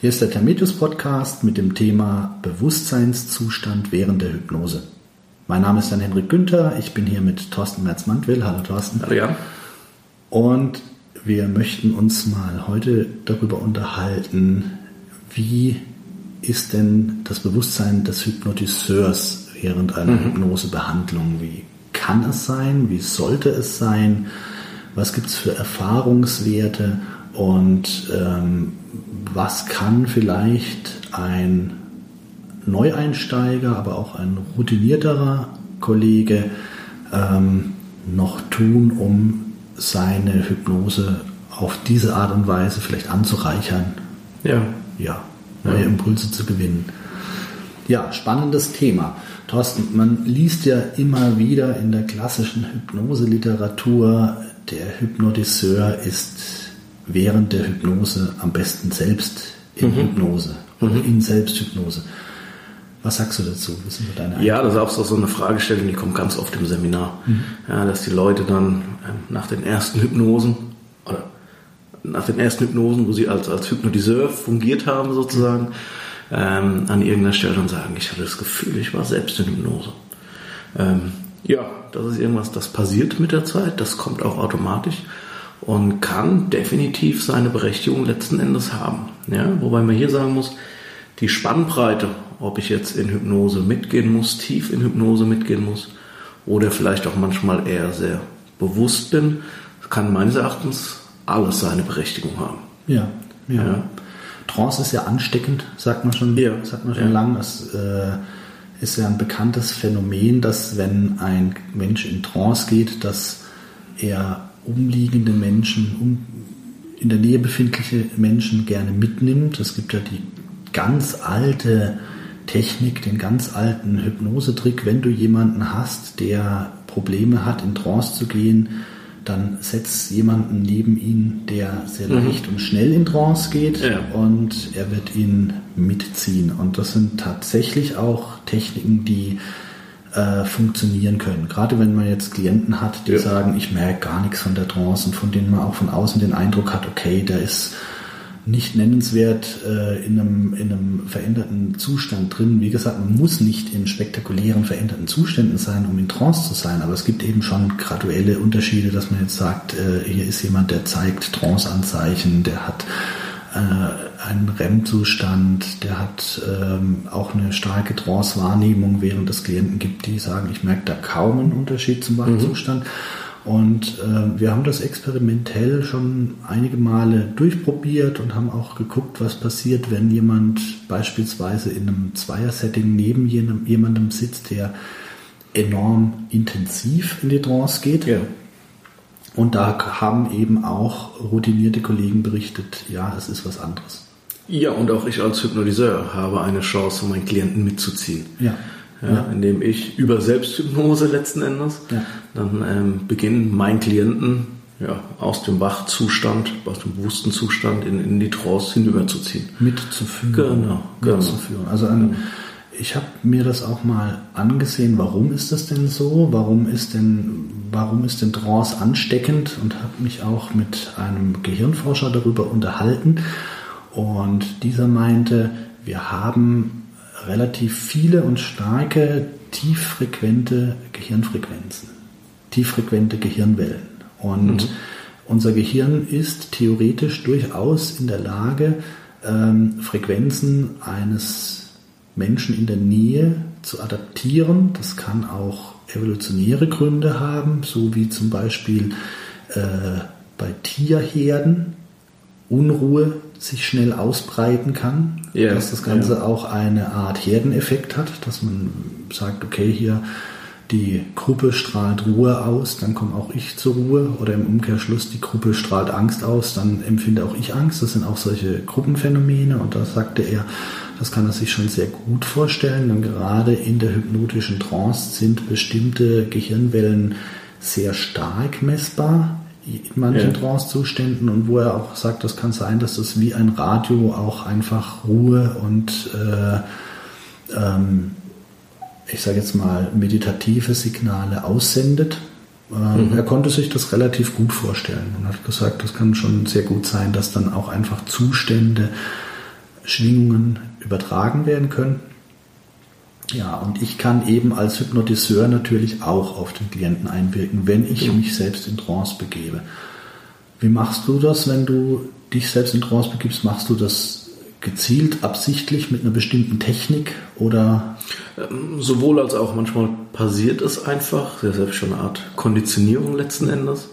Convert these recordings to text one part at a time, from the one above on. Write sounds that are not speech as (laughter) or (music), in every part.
Hier ist der Termitus Podcast mit dem Thema Bewusstseinszustand während der Hypnose. Mein Name ist dann Henrik Günther, ich bin hier mit Thorsten Merz-Mantwill. Hallo Thorsten. Hallo Jan. Und wir möchten uns mal heute darüber unterhalten, wie ist denn das Bewusstsein des Hypnotiseurs während einer mhm. Hypnosebehandlung? Wie kann es sein? Wie sollte es sein? Was gibt es für Erfahrungswerte? Und ähm, was kann vielleicht ein Neueinsteiger, aber auch ein routinierterer Kollege ähm, noch tun, um seine Hypnose auf diese Art und Weise vielleicht anzureichern? Ja. Ja, neue Impulse zu gewinnen. Ja, spannendes Thema. Thorsten, man liest ja immer wieder in der klassischen Hypnoseliteratur, der Hypnotiseur ist während der Hypnose am besten selbst in mhm. Hypnose mhm. in Selbsthypnose. Was sagst du dazu? Was sind deine ja, das ist auch so eine Fragestellung, die kommt ganz oft im Seminar. Mhm. Ja, dass die Leute dann ähm, nach den ersten Hypnosen oder nach den ersten Hypnosen, wo sie als, als Hypnotiseur fungiert haben sozusagen, ähm, an irgendeiner Stelle dann sagen, ich hatte das Gefühl, ich war selbst in Hypnose. Ähm, ja, das ist irgendwas, das passiert mit der Zeit, das kommt auch automatisch und kann definitiv seine Berechtigung letzten Endes haben. Ja, wobei man hier sagen muss, die Spannbreite, ob ich jetzt in Hypnose mitgehen muss, tief in Hypnose mitgehen muss oder vielleicht auch manchmal eher sehr bewusst bin, kann meines Erachtens alles seine Berechtigung haben. Ja, ja. ja. Trance ist ja ansteckend, sagt man schon, ja. sagt man schon ja. lang. Das äh, ist ja ein bekanntes Phänomen, dass wenn ein Mensch in Trance geht, dass er umliegende Menschen, um, in der Nähe befindliche Menschen gerne mitnimmt. Es gibt ja die ganz alte Technik, den ganz alten Hypnosetrick. Wenn du jemanden hast, der Probleme hat, in Trance zu gehen, dann setzt jemanden neben ihn, der sehr mhm. leicht und schnell in Trance geht ja. und er wird ihn mitziehen. Und das sind tatsächlich auch Techniken, die äh, funktionieren können. Gerade wenn man jetzt Klienten hat, die ja. sagen, ich merke gar nichts von der Trance und von denen man auch von außen den Eindruck hat, okay, der ist nicht nennenswert äh, in, einem, in einem veränderten Zustand drin. Wie gesagt, man muss nicht in spektakulären veränderten Zuständen sein, um in Trance zu sein, aber es gibt eben schon graduelle Unterschiede, dass man jetzt sagt, äh, hier ist jemand, der zeigt Trance-Anzeichen, der hat äh, einen REM-Zustand, der hat ähm, auch eine starke Trance-Wahrnehmung, während es Klienten gibt, die sagen, ich merke da kaum einen Unterschied zum Wachzustand. Mhm. Und äh, wir haben das experimentell schon einige Male durchprobiert und haben auch geguckt, was passiert, wenn jemand beispielsweise in einem Zweier-Setting neben jenem, jemandem sitzt, der enorm intensiv in die Trance geht. Ja. Und da haben eben auch routinierte Kollegen berichtet, ja, es ist was anderes. Ja, und auch ich als Hypnotiseur habe eine Chance, meinen Klienten mitzuziehen. Ja. Ja, ja. Indem ich über Selbsthypnose letzten Endes ja. dann ähm, beginnen, meinen Klienten ja, aus dem Wachzustand, aus dem bewussten Zustand in, in die Trance hinüberzuziehen. Mitzuführen. Genau, genau. Mitzuführen. Also ein, ich habe mir das auch mal angesehen, warum ist das denn so? Warum ist denn, warum ist denn Trance ansteckend? Und habe mich auch mit einem Gehirnforscher darüber unterhalten. Und dieser meinte, wir haben relativ viele und starke tieffrequente Gehirnfrequenzen, tieffrequente Gehirnwellen. Und mhm. unser Gehirn ist theoretisch durchaus in der Lage, ähm, Frequenzen eines Menschen in der Nähe zu adaptieren. Das kann auch evolutionäre Gründe haben, so wie zum Beispiel äh, bei Tierherden Unruhe sich schnell ausbreiten kann, yeah, dass das Ganze yeah. auch eine Art Herdeneffekt hat, dass man sagt, okay, hier die Gruppe strahlt Ruhe aus, dann komme auch ich zur Ruhe oder im Umkehrschluss die Gruppe strahlt Angst aus, dann empfinde auch ich Angst. Das sind auch solche Gruppenphänomene und da sagte er, das kann er sich schon sehr gut vorstellen, denn gerade in der hypnotischen Trance sind bestimmte Gehirnwellen sehr stark messbar in manchen ja. Trance-Zuständen und wo er auch sagt, das kann sein, dass das wie ein Radio auch einfach Ruhe und äh, ähm, ich sage jetzt mal meditative Signale aussendet. Ähm, mhm. Er konnte sich das relativ gut vorstellen und hat gesagt, das kann schon sehr gut sein, dass dann auch einfach Zustände Schwingungen übertragen werden können. Ja, und ich kann eben als Hypnotiseur natürlich auch auf den Klienten einwirken, wenn ich mich selbst in Trance begebe. Wie machst du das, wenn du dich selbst in Trance begibst? Machst du das gezielt, absichtlich mit einer bestimmten Technik oder? Ähm, sowohl als auch manchmal passiert es einfach. Das ist ja schon eine Art Konditionierung letzten Endes.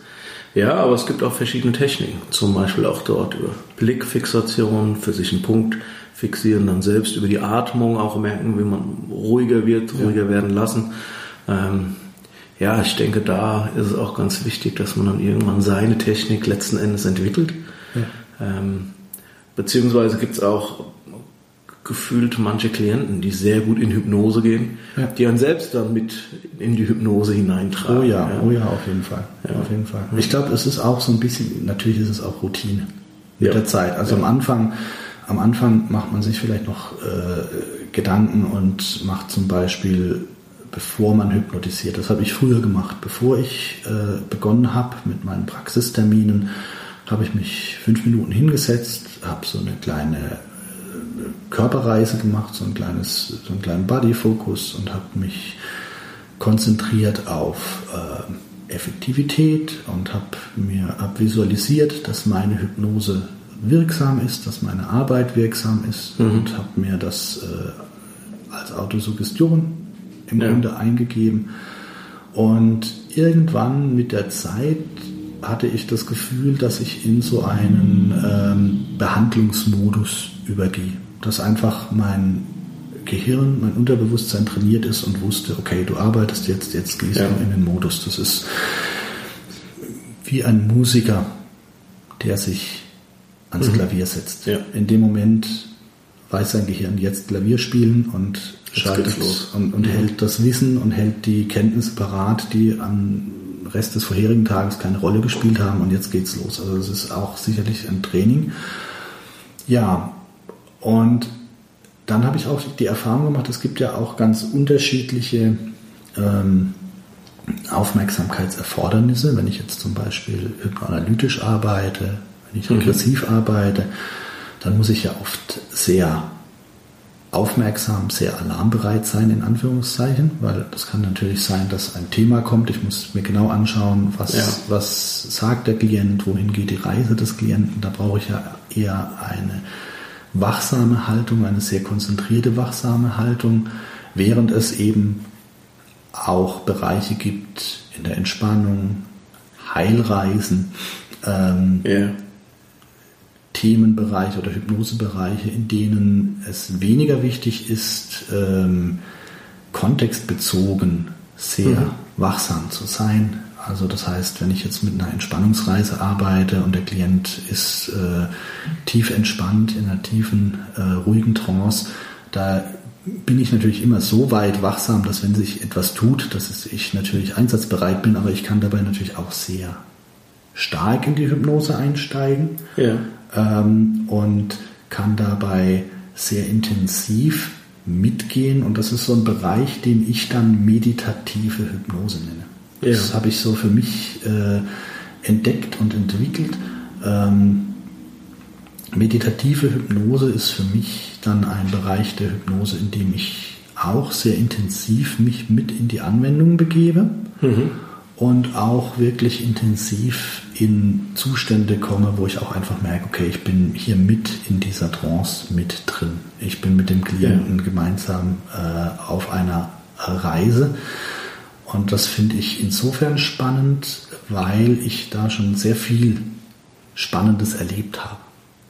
Ja, aber es gibt auch verschiedene Techniken. Zum Beispiel auch dort über Blickfixation, für sich einen Punkt fixieren, dann selbst über die Atmung auch merken, wie man ruhiger wird, ruhiger ja. werden lassen. Ähm, ja, ich denke, da ist es auch ganz wichtig, dass man dann irgendwann seine Technik letzten Endes entwickelt. Ja. Ähm, beziehungsweise gibt es auch gefühlt manche Klienten, die sehr gut in Hypnose gehen, ja. die dann selbst dann mit in die Hypnose hineintragen. Oh ja, ja. oh ja, auf jeden Fall. Ja. Auf jeden Fall. Ich glaube, es ist auch so ein bisschen, natürlich ist es auch Routine mit der Zeit. Also am Anfang, am Anfang macht man sich vielleicht noch äh, Gedanken und macht zum Beispiel bevor man hypnotisiert. Das habe ich früher gemacht. Bevor ich äh, begonnen habe mit meinen Praxisterminen, habe ich mich fünf Minuten hingesetzt, habe so eine kleine Körperreise gemacht, so ein kleines, so einen kleinen Body-Focus und habe mich konzentriert auf äh, Effektivität und habe mir hab visualisiert, dass meine Hypnose wirksam ist, dass meine Arbeit wirksam ist mhm. und habe mir das äh, als Autosuggestion im ja. Grunde eingegeben. Und irgendwann mit der Zeit hatte ich das Gefühl, dass ich in so einen ähm, Behandlungsmodus übergehe. Dass einfach mein Gehirn, mein Unterbewusstsein trainiert ist und wusste, okay, du arbeitest jetzt, jetzt gehst ja. du in den Modus. Das ist wie ein Musiker, der sich ans mhm. Klavier setzt. Ja. In dem Moment weiß sein Gehirn jetzt Klavier spielen und schaltet und, und mhm. hält das Wissen und hält die Kenntnisse parat, die am Rest des vorherigen Tages keine Rolle gespielt haben und jetzt geht's los. Also es ist auch sicherlich ein Training. Ja, und dann habe ich auch die Erfahrung gemacht, es gibt ja auch ganz unterschiedliche ähm, Aufmerksamkeitserfordernisse. Wenn ich jetzt zum Beispiel hypnoanalytisch arbeite, wenn ich mhm. regressiv mhm. arbeite, dann muss ich ja oft sehr aufmerksam, sehr alarmbereit sein, in Anführungszeichen, weil das kann natürlich sein, dass ein Thema kommt. Ich muss mir genau anschauen, was, ja. was sagt der Klient, wohin geht die Reise des Klienten. Da brauche ich ja eher eine wachsame Haltung, eine sehr konzentrierte wachsame Haltung, während es eben auch Bereiche gibt in der Entspannung, Heilreisen, ähm, yeah. Themenbereiche oder Hypnosebereiche, in denen es weniger wichtig ist, ähm, kontextbezogen sehr mhm. wachsam zu sein. Also das heißt, wenn ich jetzt mit einer Entspannungsreise arbeite und der Klient ist äh, tief entspannt in einer tiefen, äh, ruhigen Trance, da bin ich natürlich immer so weit wachsam, dass wenn sich etwas tut, dass ich natürlich einsatzbereit bin, aber ich kann dabei natürlich auch sehr stark in die Hypnose einsteigen. Ja ähm, und kann dabei sehr intensiv mitgehen. Und das ist so ein Bereich, den ich dann meditative Hypnose nenne. Ja. Das habe ich so für mich äh, entdeckt und entwickelt. Ähm, meditative Hypnose ist für mich dann ein Bereich der Hypnose, in dem ich auch sehr intensiv mich mit in die Anwendung begebe. Mhm und auch wirklich intensiv in Zustände komme, wo ich auch einfach merke, okay, ich bin hier mit in dieser Trance mit drin. Ich bin mit dem Klienten ja. gemeinsam äh, auf einer Reise. Und das finde ich insofern spannend, weil ich da schon sehr viel Spannendes erlebt habe.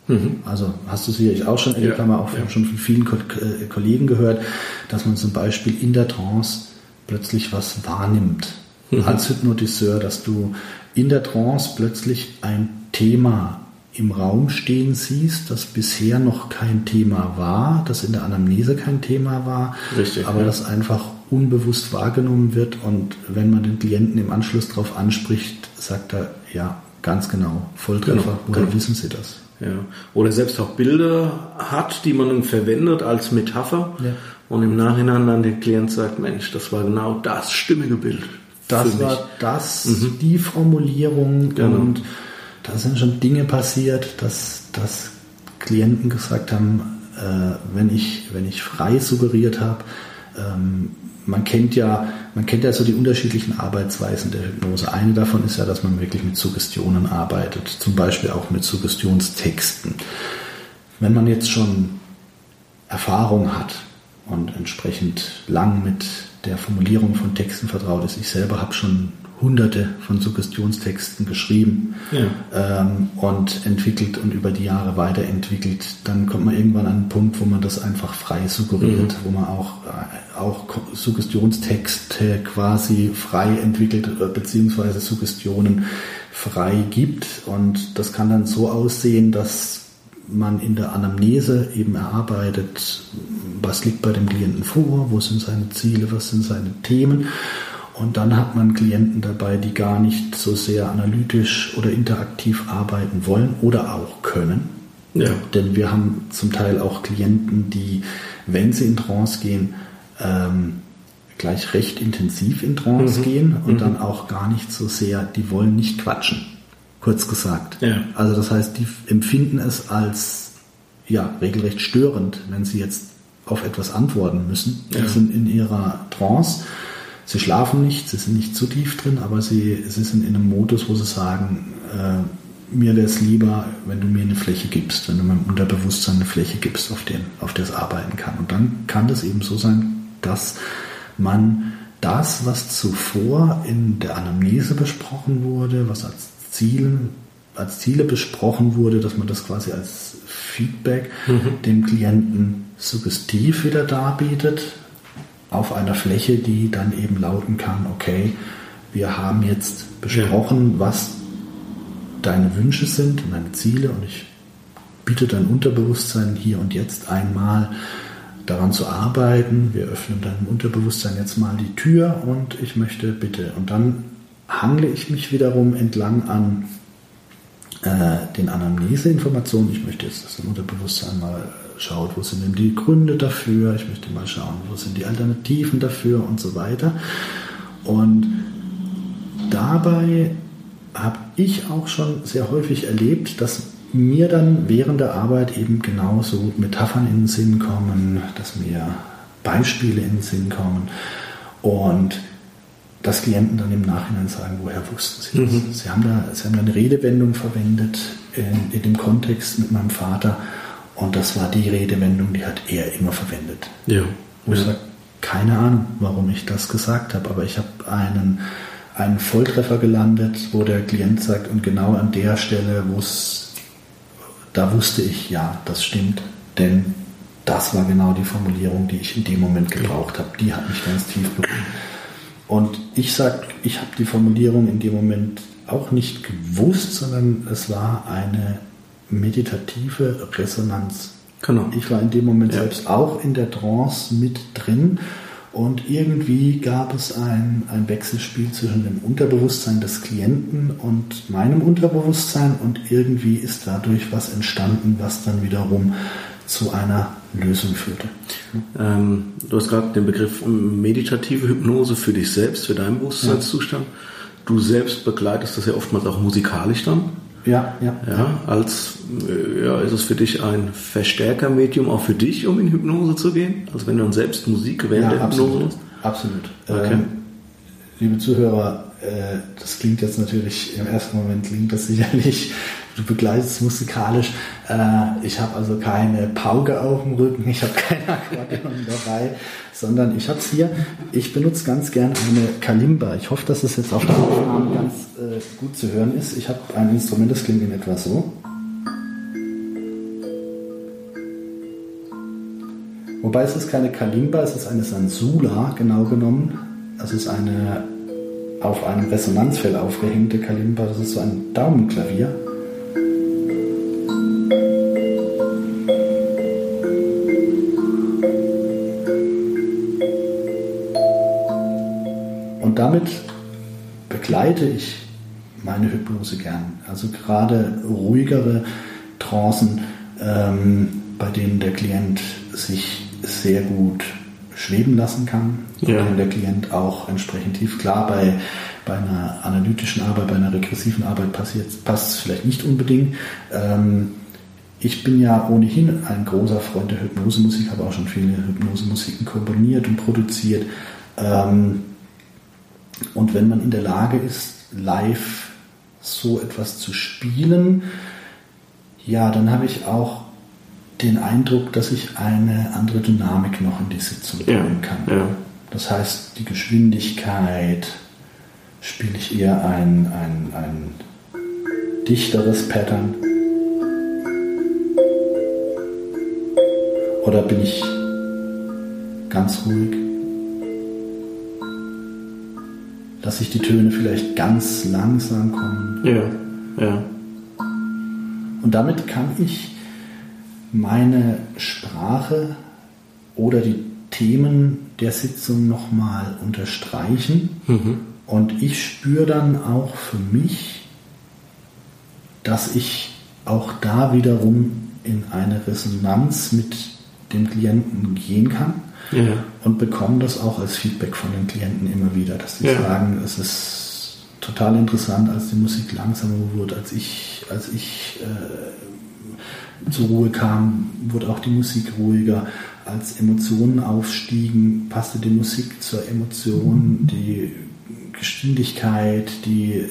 Mhm. Also hast du sicherlich auch schon erlebt, ja. haben wir auch ja. schon von vielen Ko äh, Kollegen gehört, dass man zum Beispiel in der Trance plötzlich was wahrnimmt mhm. als Hypnotiseur, dass du in der Trance plötzlich ein Thema im Raum stehen siehst, das bisher noch kein Thema war, das in der Anamnese kein Thema war, Richtig, aber ja. das einfach unbewusst wahrgenommen wird und wenn man den Klienten im Anschluss darauf anspricht, sagt er, ja, ganz genau, Volltreffer, genau, woher genau. wissen Sie das? Ja. Oder selbst auch Bilder hat, die man dann verwendet als Metapher ja. und im Nachhinein dann der Klient sagt, Mensch, das war genau das stimmige Bild. Das war das, mhm. die Formulierung genau. und da sind schon Dinge passiert, dass, dass Klienten gesagt haben, äh, wenn, ich, wenn ich frei suggeriert habe. Ähm, man kennt ja, man kennt ja so die unterschiedlichen Arbeitsweisen der Hypnose. Eine davon ist ja, dass man wirklich mit Suggestionen arbeitet, zum Beispiel auch mit Suggestionstexten. Wenn man jetzt schon Erfahrung hat und entsprechend lang mit der Formulierung von Texten vertraut ist, ich selber habe schon hunderte von Suggestionstexten geschrieben ja. ähm, und entwickelt und über die Jahre weiterentwickelt, dann kommt man irgendwann an einen Punkt, wo man das einfach frei suggeriert, mhm. wo man auch, äh, auch Suggestionstexte quasi frei entwickelt, äh, beziehungsweise Suggestionen frei gibt. Und das kann dann so aussehen, dass man in der Anamnese eben erarbeitet, was liegt bei dem Klienten vor, wo sind seine Ziele, was sind seine Themen und dann hat man Klienten dabei, die gar nicht so sehr analytisch oder interaktiv arbeiten wollen oder auch können. Ja. Denn wir haben zum Teil auch Klienten, die, wenn sie in Trance gehen, ähm, gleich recht intensiv in Trance mhm. gehen und mhm. dann auch gar nicht so sehr, die wollen nicht quatschen, kurz gesagt. Ja. Also das heißt, die empfinden es als ja, regelrecht störend, wenn sie jetzt auf etwas antworten müssen. Ja. Die sind in ihrer Trance sie schlafen nicht, sie sind nicht zu tief drin, aber sie, sie sind in einem Modus, wo sie sagen, äh, mir wäre es lieber, wenn du mir eine Fläche gibst, wenn du meinem Unterbewusstsein eine Fläche gibst, auf, den, auf der es arbeiten kann. Und dann kann das eben so sein, dass man das, was zuvor in der Anamnese besprochen wurde, was als Zielen als Ziele besprochen wurde, dass man das quasi als Feedback mhm. dem Klienten suggestiv wieder darbietet, auf einer Fläche, die dann eben lauten kann, okay, wir haben jetzt besprochen, ja. was deine Wünsche sind und deine Ziele und ich bitte dein Unterbewusstsein hier und jetzt einmal daran zu arbeiten. Wir öffnen deinem Unterbewusstsein jetzt mal die Tür und ich möchte bitte. Und dann hangle ich mich wiederum entlang an äh, den Anamneseinformationen. Ich möchte jetzt das Unterbewusstsein mal schaut, wo sind denn die Gründe dafür, ich möchte mal schauen, wo sind die Alternativen dafür und so weiter. Und dabei habe ich auch schon sehr häufig erlebt, dass mir dann während der Arbeit eben genauso Metaphern in den Sinn kommen, dass mir Beispiele in den Sinn kommen und dass Klienten dann im Nachhinein sagen, woher wussten sie das? Mhm. Sie, haben da, sie haben da eine Redewendung verwendet in, in dem Kontext mit meinem Vater und das war die Redewendung, die hat er immer verwendet. Ja. Wo ich sage, keine Ahnung, warum ich das gesagt habe, aber ich habe einen, einen Volltreffer gelandet, wo der Klient sagt, und genau an der Stelle, wo es, da wusste ich, ja, das stimmt, denn das war genau die Formulierung, die ich in dem Moment gebraucht habe. Die hat mich ganz tief berührt. Und ich sage, ich habe die Formulierung in dem Moment auch nicht gewusst, sondern es war eine meditative Resonanz. Genau. Ich war in dem Moment ja. selbst auch in der Trance mit drin und irgendwie gab es ein, ein Wechselspiel zwischen dem Unterbewusstsein des Klienten und meinem Unterbewusstsein und irgendwie ist dadurch was entstanden, was dann wiederum zu einer Lösung führte. Ähm, du hast gerade den Begriff meditative Hypnose für dich selbst, für deinen Bewusstseinszustand. Ja. Du selbst begleitest das ja oftmals auch musikalisch dann. Ja, ja. ja als äh, ja, ist es für dich ein Verstärkermedium auch für dich, um in Hypnose zu gehen? Also wenn du dann selbst Musik während ja, der absolut, Hypnose hast? Absolut. Okay. Ähm, liebe Zuhörer, äh, das klingt jetzt natürlich, im ersten Moment klingt das sicherlich, du begleitest musikalisch. Äh, ich habe also keine Pauke auf dem Rücken, ich habe kein Akkordeon (laughs) dabei, sondern ich habe es hier. Ich benutze ganz gern eine Kalimba. Ich hoffe, dass es jetzt auf der Aufnahme ganz äh, gut zu hören ist. Ich habe ein Instrument, das klingt in etwa so. Wobei es ist keine Kalimba, es ist eine Sansula, genau genommen. Es ist eine auf einem Resonanzfell aufgehängte Kalimba. Das ist so ein Daumenklavier. Und damit begleite ich meine Hypnose gern. Also gerade ruhigere Trancen, ähm, bei denen der Klient sich sehr gut schweben lassen kann. Ja. Und der Klient auch entsprechend tief. Klar, bei, bei einer analytischen Arbeit, bei einer regressiven Arbeit passiert, passt es vielleicht nicht unbedingt. Ähm, ich bin ja ohnehin ein großer Freund der Hypnosemusik, habe auch schon viele Hypnosemusiken komponiert und produziert. Ähm, und wenn man in der Lage ist, live so etwas zu spielen, ja, dann habe ich auch den Eindruck, dass ich eine andere Dynamik noch in die Sitzung bringen kann. Ja. Das heißt, die Geschwindigkeit spiele ich eher ein, ein, ein dichteres Pattern. Oder bin ich ganz ruhig? Lasse ich die Töne vielleicht ganz langsam kommen? Ja, ja. Und damit kann ich meine Sprache oder die Themen der Sitzung nochmal unterstreichen. Mhm. Und ich spüre dann auch für mich, dass ich auch da wiederum in eine Resonanz mit dem Klienten gehen kann ja. und bekomme das auch als Feedback von den Klienten immer wieder, dass sie ja. sagen, es ist total interessant, als die Musik langsamer wurde, als ich, als ich äh, zur Ruhe kam, wurde auch die Musik ruhiger. Als Emotionen aufstiegen, passte die Musik zur Emotion, die Geschwindigkeit, die,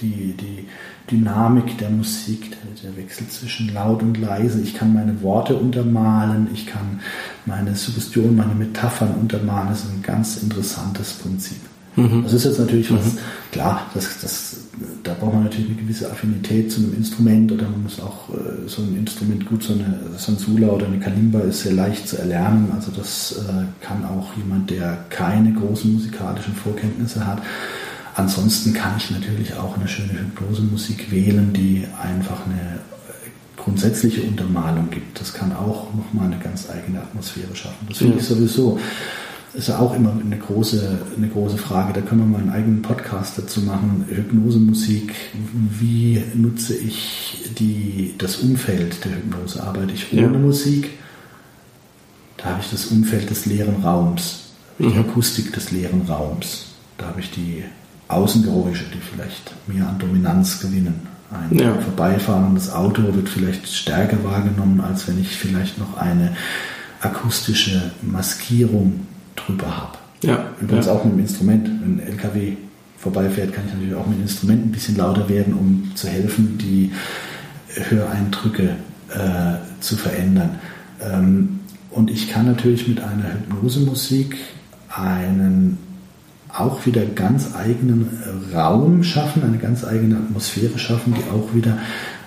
die, die Dynamik der Musik, der Wechsel zwischen laut und leise. Ich kann meine Worte untermalen, ich kann meine Suggestion, meine Metaphern untermalen. Das ist ein ganz interessantes Prinzip. Mhm. Das ist jetzt natürlich was, mhm. klar, das, das, da braucht man natürlich eine gewisse Affinität zu einem Instrument oder man muss auch äh, so ein Instrument gut, so eine Sansula oder eine Kalimba ist sehr leicht zu erlernen. Also das äh, kann auch jemand, der keine großen musikalischen Vorkenntnisse hat. Ansonsten kann ich natürlich auch eine schöne Hypnosemusik wählen, die einfach eine grundsätzliche Untermalung gibt. Das kann auch nochmal eine ganz eigene Atmosphäre schaffen. Das finde ja. ich sowieso ist ja auch immer eine große, eine große Frage. Da können wir mal einen eigenen Podcast dazu machen. Hypnosemusik. Wie nutze ich die, das Umfeld der Hypnose? Arbeite ich ohne ja. Musik? Da habe ich das Umfeld des leeren Raums, mhm. die Akustik des leeren Raums. Da habe ich die Außengeräusche, die vielleicht mehr an Dominanz gewinnen. Ein ja. vorbeifahrendes Auto wird vielleicht stärker wahrgenommen, als wenn ich vielleicht noch eine akustische Maskierung drüber habe. Ja. Übrigens ja. auch mit dem Instrument. Wenn ein LKW vorbeifährt, kann ich natürlich auch mit dem Instrument ein bisschen lauter werden, um zu helfen, die Höreindrücke äh, zu verändern. Ähm, und ich kann natürlich mit einer Hypnosemusik einen auch wieder ganz eigenen Raum schaffen, eine ganz eigene Atmosphäre schaffen, die auch wieder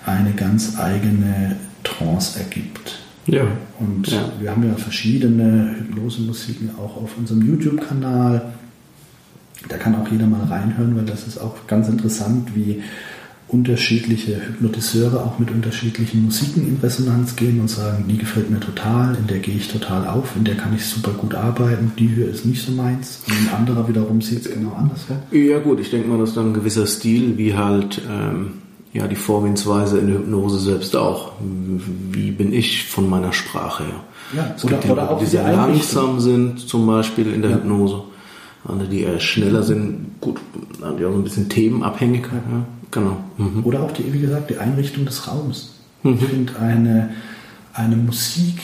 eine ganz eigene Trance ergibt. Ja. Und ja. wir haben ja verschiedene Hypnose-Musiken auch auf unserem YouTube-Kanal. Da kann auch jeder mal reinhören, weil das ist auch ganz interessant, wie unterschiedliche Hypnotiseure auch mit unterschiedlichen Musiken in Resonanz gehen und sagen, die gefällt mir total, in der gehe ich total auf, in der kann ich super gut arbeiten, die hier ist nicht so meins. Und ein anderer wiederum sieht es genau anders. Ja gut, ich denke mal, dass dann ein gewisser Stil, wie halt ähm, ja die Vorgehensweise in der Hypnose selbst auch. Wie bin ich von meiner Sprache her? Ja, es oder, gibt oder auch die sehr langsam sind, zum Beispiel in der ja. Hypnose. Andere, die eher schneller sind, gut, die auch so ein bisschen themenabhängig. Ja, genau. Mhm. Oder auch die, wie gesagt, die Einrichtung des Raums. Mhm. Ich finde eine, eine Musik,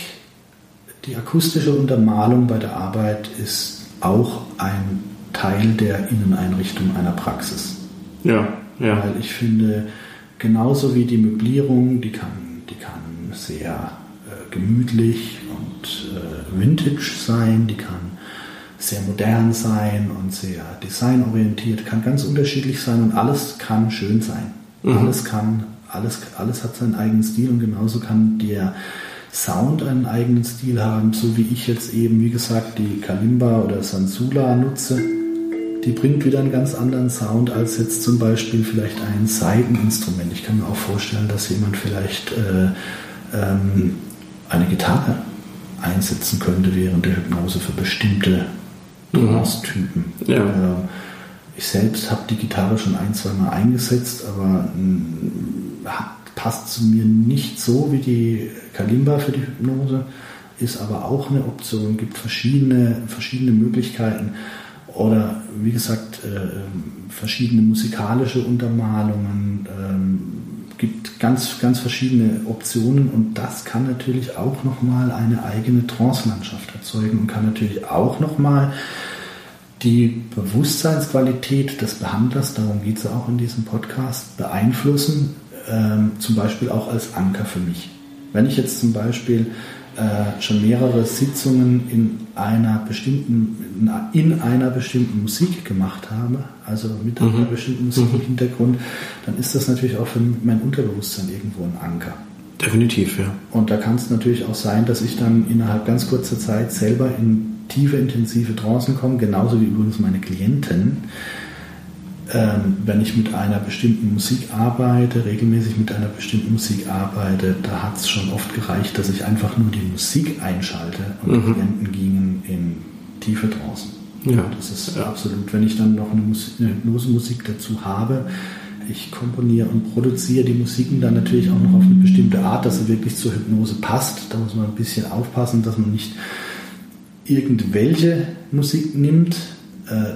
die akustische Untermalung bei der Arbeit ist auch ein Teil der Inneneinrichtung einer Praxis. Ja, ja. Weil ich finde, Genauso wie die Möblierung, die kann, die kann sehr äh, gemütlich und äh, vintage sein, die kann sehr modern sein und sehr designorientiert, kann ganz unterschiedlich sein und alles kann schön sein. Mhm. Alles kann, alles, alles hat seinen eigenen Stil und genauso kann der Sound einen eigenen Stil haben, so wie ich jetzt eben, wie gesagt, die Kalimba oder Sansula nutze die bringt wieder einen ganz anderen Sound als jetzt zum Beispiel vielleicht ein Saiteninstrument. Ich kann mir auch vorstellen, dass jemand vielleicht äh, ähm, eine Gitarre einsetzen könnte während der Hypnose für bestimmte Trance-Typen. Ja. Äh, ich selbst habe die Gitarre schon ein, zwei Mal eingesetzt, aber mh, passt zu mir nicht so wie die Kalimba für die Hypnose, ist aber auch eine Option, gibt verschiedene, verschiedene Möglichkeiten oder wie gesagt, äh, verschiedene musikalische Untermalungen, ähm, gibt ganz, ganz verschiedene Optionen und das kann natürlich auch nochmal eine eigene Trance-Landschaft erzeugen und kann natürlich auch nochmal die Bewusstseinsqualität des Behandlers, darum geht es auch in diesem Podcast, beeinflussen, ähm, zum Beispiel auch als Anker für mich. Wenn ich jetzt zum Beispiel äh, schon mehrere Sitzungen in einer bestimmten, in einer bestimmten Musik gemacht habe, also mit mhm. einer bestimmten Musik im mhm. Hintergrund, dann ist das natürlich auch für mein Unterbewusstsein irgendwo ein Anker. Definitiv, ja. Und da kann es natürlich auch sein, dass ich dann innerhalb ganz kurzer Zeit selber in tiefe, intensive Trancen komme, genauso wie übrigens meine Klienten ähm, wenn ich mit einer bestimmten Musik arbeite, regelmäßig mit einer bestimmten Musik arbeite, da hat es schon oft gereicht, dass ich einfach nur die Musik einschalte und mhm. die Klienten gingen in tiefe Trancen. Ja. Das ist ja. absolut, wenn ich dann noch eine, Musik, eine Hypnose-Musik dazu habe, ich komponiere und produziere die Musiken dann natürlich auch noch auf eine bestimmte Art, dass sie wirklich zur Hypnose passt. Da muss man ein bisschen aufpassen, dass man nicht irgendwelche Musik nimmt,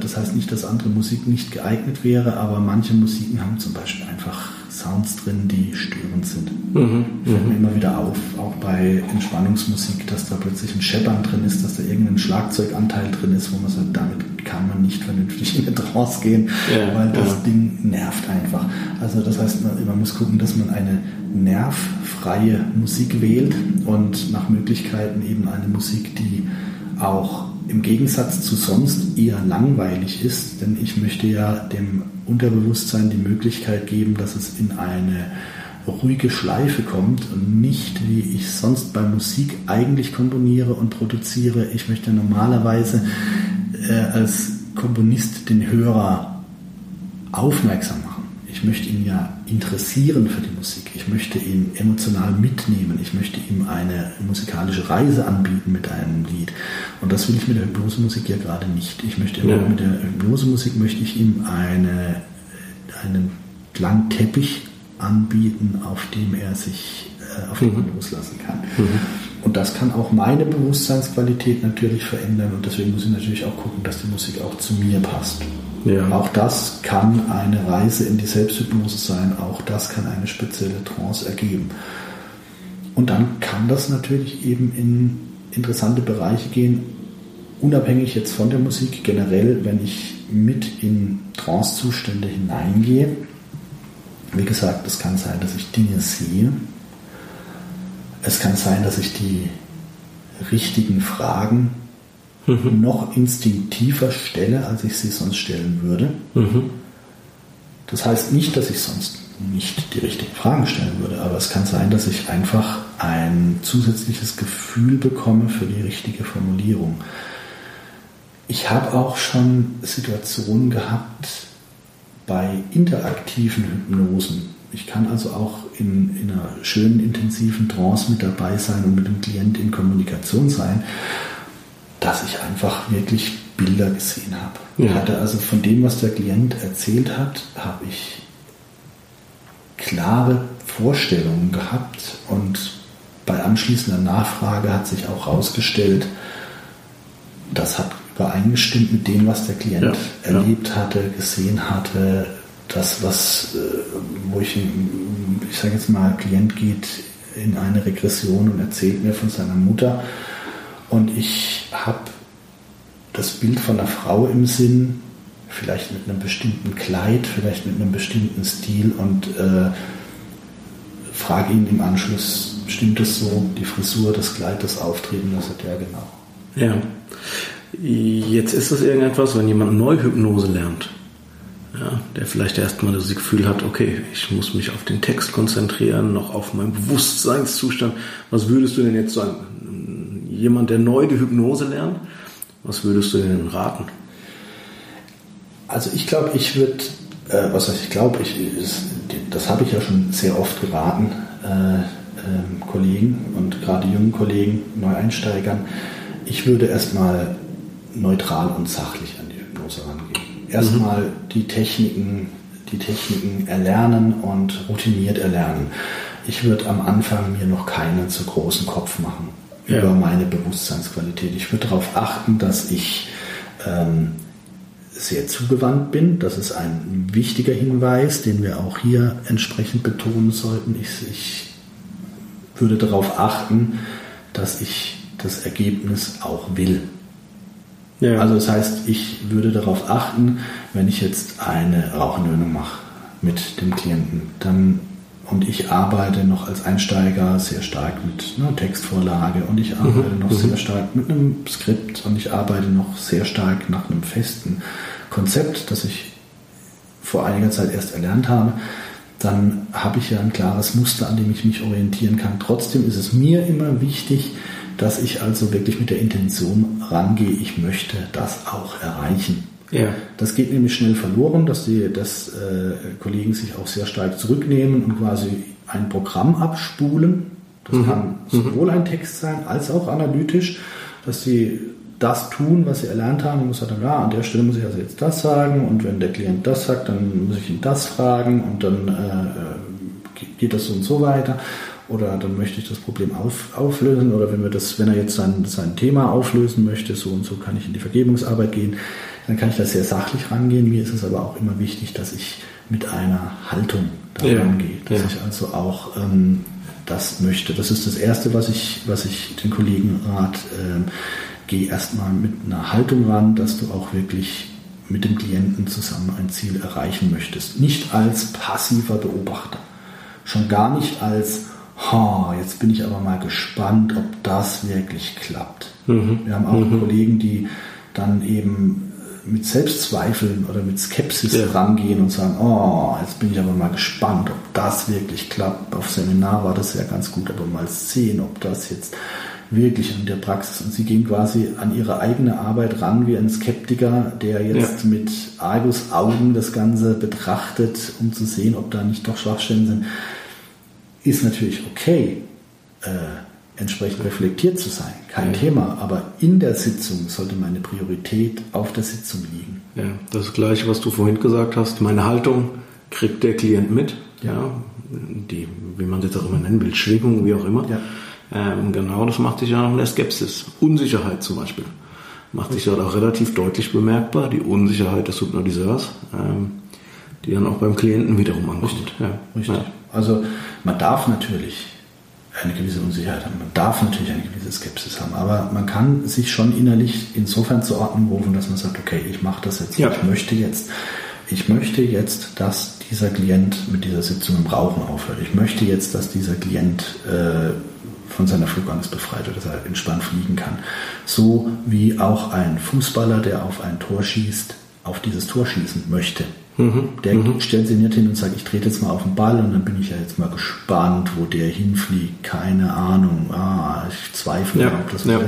das heißt nicht, dass andere Musik nicht geeignet wäre, aber manche Musiken haben zum Beispiel einfach Sounds drin, die störend sind. Mhm, Fällt mir mhm. immer wieder auf, auch bei Entspannungsmusik, dass da plötzlich ein Scheppern drin ist, dass da irgendein Schlagzeuganteil drin ist, wo man sagt, damit kann man nicht vernünftig (laughs) in den Trance gehen, ja, weil das ja. Ding nervt einfach. Also das heißt, man, man muss gucken, dass man eine nervfreie Musik wählt und nach Möglichkeiten eben eine Musik, die auch im Gegensatz zu sonst eher langweilig ist, denn ich möchte ja dem Unterbewusstsein die Möglichkeit geben, dass es in eine ruhige Schleife kommt und nicht, wie ich sonst bei Musik eigentlich komponiere und produziere. Ich möchte normalerweise äh, als Komponist den Hörer aufmerksam machen. Ich möchte ihn ja interessieren für die Musik. Ich möchte ihn emotional mitnehmen. Ich möchte ihm eine musikalische Reise anbieten mit einem Lied. Und das will ich mit der Hypnosemusik ja gerade nicht. Ich möchte ja. mit der Hypnosemusik möchte ich ihm eine, einen Klangteppich anbieten, auf dem er sich äh, auf den mhm. loslassen kann. Mhm. Und das kann auch meine Bewusstseinsqualität natürlich verändern und deswegen muss ich natürlich auch gucken, dass die Musik auch zu mir passt. Ja. Auch das kann eine Reise in die Selbsthypnose sein, auch das kann eine spezielle Trance ergeben. Und dann kann das natürlich eben in interessante Bereiche gehen, unabhängig jetzt von der Musik, generell, wenn ich mit in Trancezustände hineingehe. Wie gesagt, es kann sein, dass ich Dinge sehe. Es kann sein, dass ich die richtigen Fragen mhm. (laughs) noch instinktiver stelle, als ich sie sonst stellen würde. Mhm. Das heißt nicht, dass ich sonst nicht die richtigen Fragen stellen würde, aber es kann sein, dass ich einfach ein zusätzliches Gefühl bekomme für die richtige Formulierung. Ich habe auch schon Situationen gehabt bei interaktiven Hypnosen. Ich kann also auch in, in einer schönen, intensiven Trance mit dabei sein und mit dem Klient in Kommunikation sein dass ich einfach wirklich Bilder gesehen habe. Ja. Ich hatte also von dem, was der Klient erzählt hat, habe ich klare Vorstellungen gehabt und bei anschließender Nachfrage hat sich auch herausgestellt, das hat übereingestimmt mit dem, was der Klient ja, erlebt ja. hatte, gesehen hatte. Das, was, äh, wo ich, ich sage jetzt mal, Klient geht in eine Regression und erzählt mir von seiner Mutter und ich habe das Bild von einer Frau im Sinn, vielleicht mit einem bestimmten Kleid, vielleicht mit einem bestimmten Stil und äh, frage ihn im Anschluss, stimmt das so, die Frisur, das Kleid, das Auftreten, das hat ja genau. Ja. Jetzt ist es irgendetwas, wenn jemand Neuhypnose lernt, ja, der vielleicht erstmal das Gefühl hat, okay, ich muss mich auf den Text konzentrieren, noch auf meinen Bewusstseinszustand. Was würdest du denn jetzt sagen? Jemand, der neu die Hypnose lernt, was würdest du denn raten? Also ich glaube, ich würde, äh, was heißt ich glaube, ich, das habe ich ja schon sehr oft geraten, äh, äh, Kollegen und gerade jungen Kollegen, Neueinsteigern. Ich würde erstmal neutral und sachlich an die Hypnose rangehen. Erstmal mhm. die Techniken, die Techniken erlernen und routiniert erlernen. Ich würde am Anfang mir noch keinen zu großen Kopf machen ja. über meine Bewusstseinsqualität. Ich würde darauf achten, dass ich ähm, sehr zugewandt bin. Das ist ein wichtiger Hinweis, den wir auch hier entsprechend betonen sollten. Ich, ich würde darauf achten, dass ich das Ergebnis auch will. Ja. Also das heißt, ich würde darauf achten, wenn ich jetzt eine Rauchenöhnung mache mit dem Klienten, dann und ich arbeite noch als Einsteiger sehr stark mit einer Textvorlage und ich arbeite mhm. noch mhm. sehr stark mit einem Skript und ich arbeite noch sehr stark nach einem festen Konzept, das ich vor einiger Zeit erst erlernt habe, dann habe ich ja ein klares Muster, an dem ich mich orientieren kann. Trotzdem ist es mir immer wichtig, dass ich also wirklich mit der Intention rangehe, ich möchte das auch erreichen. Ja. Das geht nämlich schnell verloren, dass die dass, äh, Kollegen sich auch sehr stark zurücknehmen und quasi ein Programm abspulen. Das mhm. kann sowohl ein Text sein als auch analytisch, dass sie das tun, was sie erlernt haben und muss sagen, ja, an der Stelle muss ich also jetzt das sagen und wenn der Klient das sagt, dann muss ich ihn das fragen und dann äh, geht das so und so weiter oder dann möchte ich das Problem auf, auflösen oder wenn wir das, wenn er jetzt sein, sein Thema auflösen möchte, so und so kann ich in die Vergebungsarbeit gehen, dann kann ich da sehr sachlich rangehen. Mir ist es aber auch immer wichtig, dass ich mit einer Haltung da ja, rangehe, dass ja. ich also auch ähm, das möchte. Das ist das Erste, was ich, was ich den Kollegen rat. Ähm, geh erstmal mit einer Haltung ran, dass du auch wirklich mit dem Klienten zusammen ein Ziel erreichen möchtest. Nicht als passiver Beobachter. Schon gar nicht als, ha, jetzt bin ich aber mal gespannt, ob das wirklich klappt. Mhm. Wir haben auch mhm. Kollegen, die dann eben mit Selbstzweifeln oder mit Skepsis ja. rangehen und sagen, oh, jetzt bin ich aber mal gespannt, ob das wirklich klappt. Auf Seminar war das ja ganz gut, aber mal sehen, ob das jetzt wirklich in der Praxis. Und sie gehen quasi an ihre eigene Arbeit ran wie ein Skeptiker, der jetzt ja. mit Argus-Augen das Ganze betrachtet, um zu sehen, ob da nicht doch Schwachstellen sind. Ist natürlich okay. Äh, entsprechend reflektiert zu sein. Kein ja. Thema, aber in der Sitzung sollte meine Priorität auf der Sitzung liegen. Ja, das Gleiche, was du vorhin gesagt hast, meine Haltung kriegt der Klient mit. Ja, die, wie man es jetzt auch immer nennen will, Schwingung, wie auch immer. Ja. Ähm, genau, das macht sich ja noch in der Skepsis. Unsicherheit zum Beispiel macht sich ja auch relativ deutlich bemerkbar, die Unsicherheit des Hypnotiseurs, ähm, die dann auch beim Klienten wiederum ankommt. Richtig. Ja. Richtig. Ja. Also man darf natürlich eine gewisse Unsicherheit haben. Man darf natürlich eine gewisse Skepsis haben, aber man kann sich schon innerlich insofern zur Ordnung rufen, dass man sagt, okay, ich mache das jetzt, ja. ich möchte jetzt, ich möchte jetzt, dass dieser Klient mit dieser Sitzung im Rauchen aufhört. Ich möchte jetzt, dass dieser Klient äh, von seiner Flugangst befreit wird, dass er entspannt fliegen kann. So wie auch ein Fußballer, der auf ein Tor schießt, auf dieses Tor schießen möchte. Mhm. Der mhm. stellt sich nicht hin und sagt, ich trete jetzt mal auf den Ball und dann bin ich ja jetzt mal gespannt, wo der hinfliegt. Keine Ahnung. Ah, ich zweifle, ja. ob das ja.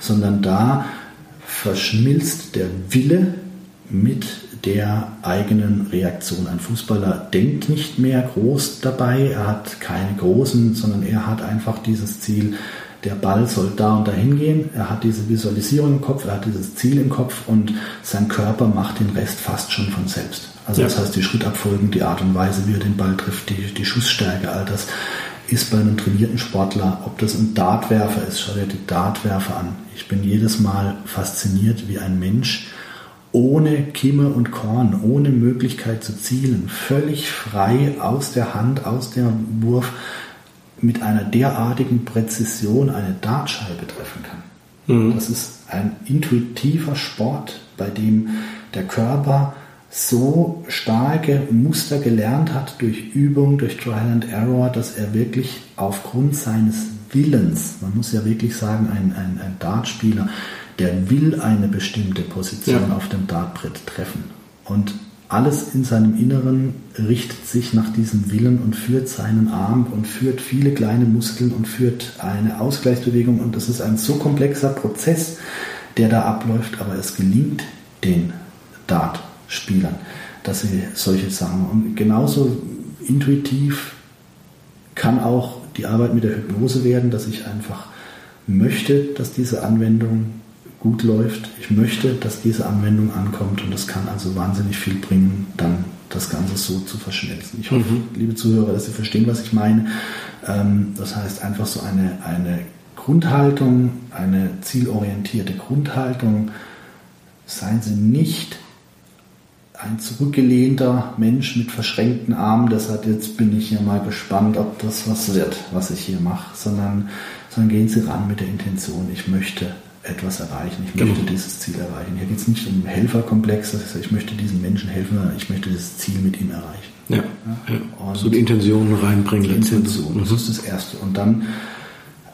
Sondern da verschmilzt der Wille mit der eigenen Reaktion. Ein Fußballer denkt nicht mehr groß dabei, er hat keine großen, sondern er hat einfach dieses Ziel, der Ball soll da und dahin gehen. Er hat diese Visualisierung im Kopf, er hat dieses Ziel im Kopf und sein Körper macht den Rest fast schon von selbst. Also ja. das heißt, die Schrittabfolgen, die Art und Weise, wie er den Ball trifft, die, die Schussstärke, all das ist bei einem trainierten Sportler, ob das ein Dartwerfer ist, schau dir die Dartwerfer an. Ich bin jedes Mal fasziniert, wie ein Mensch ohne Kimme und Korn, ohne Möglichkeit zu zielen, völlig frei aus der Hand, aus dem Wurf, mit einer derartigen Präzision eine Dartscheibe treffen kann. Mhm. Das ist ein intuitiver Sport, bei dem der Körper so starke Muster gelernt hat durch Übung, durch Trial and Error, dass er wirklich aufgrund seines Willens, man muss ja wirklich sagen, ein, ein, ein Dartspieler, der will eine bestimmte Position ja. auf dem Dartbrett treffen. Und alles in seinem Inneren richtet sich nach diesem Willen und führt seinen Arm und führt viele kleine Muskeln und führt eine Ausgleichsbewegung. Und das ist ein so komplexer Prozess, der da abläuft, aber es gelingt den Dartspielern, dass sie solche Sachen und genauso intuitiv kann auch die Arbeit mit der Hypnose werden, dass ich einfach möchte, dass diese Anwendung gut läuft. Ich möchte, dass diese Anwendung ankommt und das kann also wahnsinnig viel bringen, dann das Ganze so zu verschmelzen. Ich hoffe, mhm. liebe Zuhörer, dass Sie verstehen, was ich meine. Ähm, das heißt einfach so eine, eine Grundhaltung, eine zielorientierte Grundhaltung. Seien Sie nicht ein zurückgelehnter Mensch mit verschränkten Armen, das hat jetzt bin ich ja mal gespannt, ob das was wird, was ich hier mache, sondern, sondern gehen Sie ran mit der Intention, ich möchte etwas erreichen, ich möchte genau. dieses Ziel erreichen. Hier geht es nicht um Helferkomplex, das heißt, ich möchte diesen Menschen helfen, sondern ich möchte das Ziel mit ihm erreichen. Ja, ja. so die Intention reinbringen. Die Intention, das ist das Erste. Und dann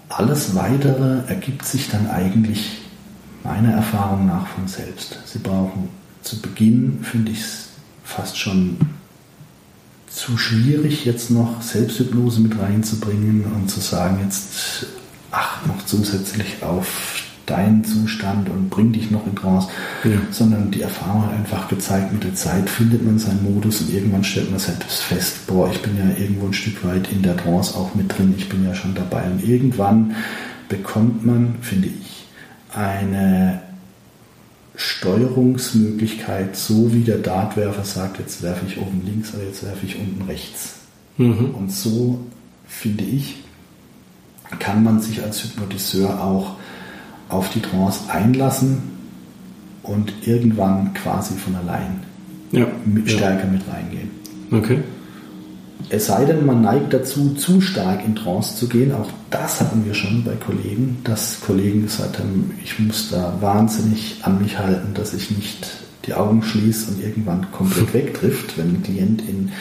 alles Weitere ergibt sich dann eigentlich meiner Erfahrung nach von selbst. Sie brauchen zu Beginn, finde ich es fast schon zu schwierig, jetzt noch Selbsthypnose mit reinzubringen und zu sagen, jetzt acht noch zusätzlich auf deinen Zustand und bring dich noch in Trance, ja. sondern die Erfahrung hat einfach gezeigt, mit der Zeit findet man seinen Modus und irgendwann stellt man selbst fest, boah, ich bin ja irgendwo ein Stück weit in der Trance auch mit drin, ich bin ja schon dabei und irgendwann bekommt man, finde ich, eine Steuerungsmöglichkeit, so wie der Dartwerfer sagt, jetzt werfe ich oben links oder jetzt werfe ich unten rechts. Mhm. Und so, finde ich, kann man sich als Hypnotiseur auch auf die Trance einlassen und irgendwann quasi von allein ja. mit, stärker ja. mit reingehen. Okay. Es sei denn, man neigt dazu, zu stark in Trance zu gehen. Auch das hatten wir schon bei Kollegen, dass Kollegen gesagt haben, ich muss da wahnsinnig an mich halten, dass ich nicht die Augen schließe und irgendwann komplett (laughs) wegtrifft, wenn ein Klient in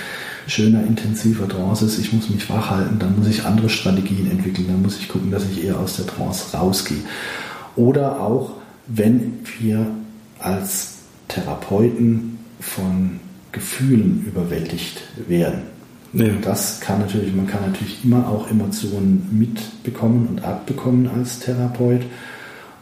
schöner, intensiver Trance ist, ich muss mich wach halten, dann muss ich andere Strategien entwickeln, dann muss ich gucken, dass ich eher aus der Trance rausgehe. Oder auch, wenn wir als Therapeuten von Gefühlen überwältigt werden. Ja. Das kann natürlich, man kann natürlich immer auch Emotionen mitbekommen und abbekommen als Therapeut.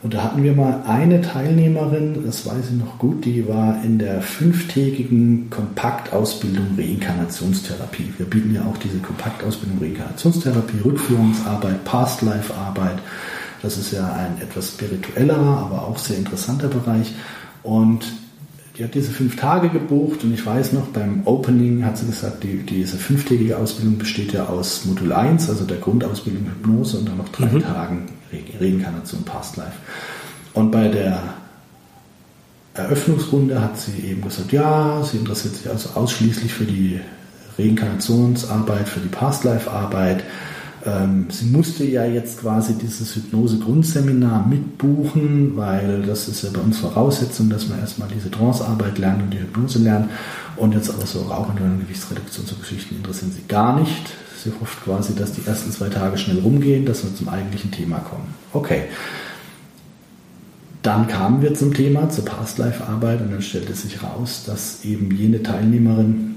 Und da hatten wir mal eine Teilnehmerin, das weiß ich noch gut, die war in der fünftägigen Kompaktausbildung Reinkarnationstherapie. Wir bieten ja auch diese Kompaktausbildung Reinkarnationstherapie, Rückführungsarbeit, Past-Life-Arbeit, das ist ja ein etwas spirituellerer, aber auch sehr interessanter Bereich. Und die hat diese fünf Tage gebucht und ich weiß noch, beim Opening hat sie gesagt, die, diese fünftägige Ausbildung besteht ja aus Modul 1, also der Grundausbildung Hypnose und dann noch drei mhm. Tagen Re Reinkarnation Past Life. Und bei der Eröffnungsrunde hat sie eben gesagt, ja, sie interessiert sich also ausschließlich für die Reinkarnationsarbeit, für die Past Life Arbeit ähm, sie musste ja jetzt quasi dieses Hypnose-Grundseminar mitbuchen, weil das ist ja bei uns Voraussetzung, dass man erstmal diese Trance-Arbeit lernt und die Hypnose lernt. Und jetzt aber so Rauchen und Gewichtsreduktion so Geschichten interessieren sie gar nicht. Sie hofft quasi, dass die ersten zwei Tage schnell rumgehen, dass wir zum eigentlichen Thema kommen. Okay. Dann kamen wir zum Thema, zur Past-Life-Arbeit und dann stellte sich raus, dass eben jene Teilnehmerin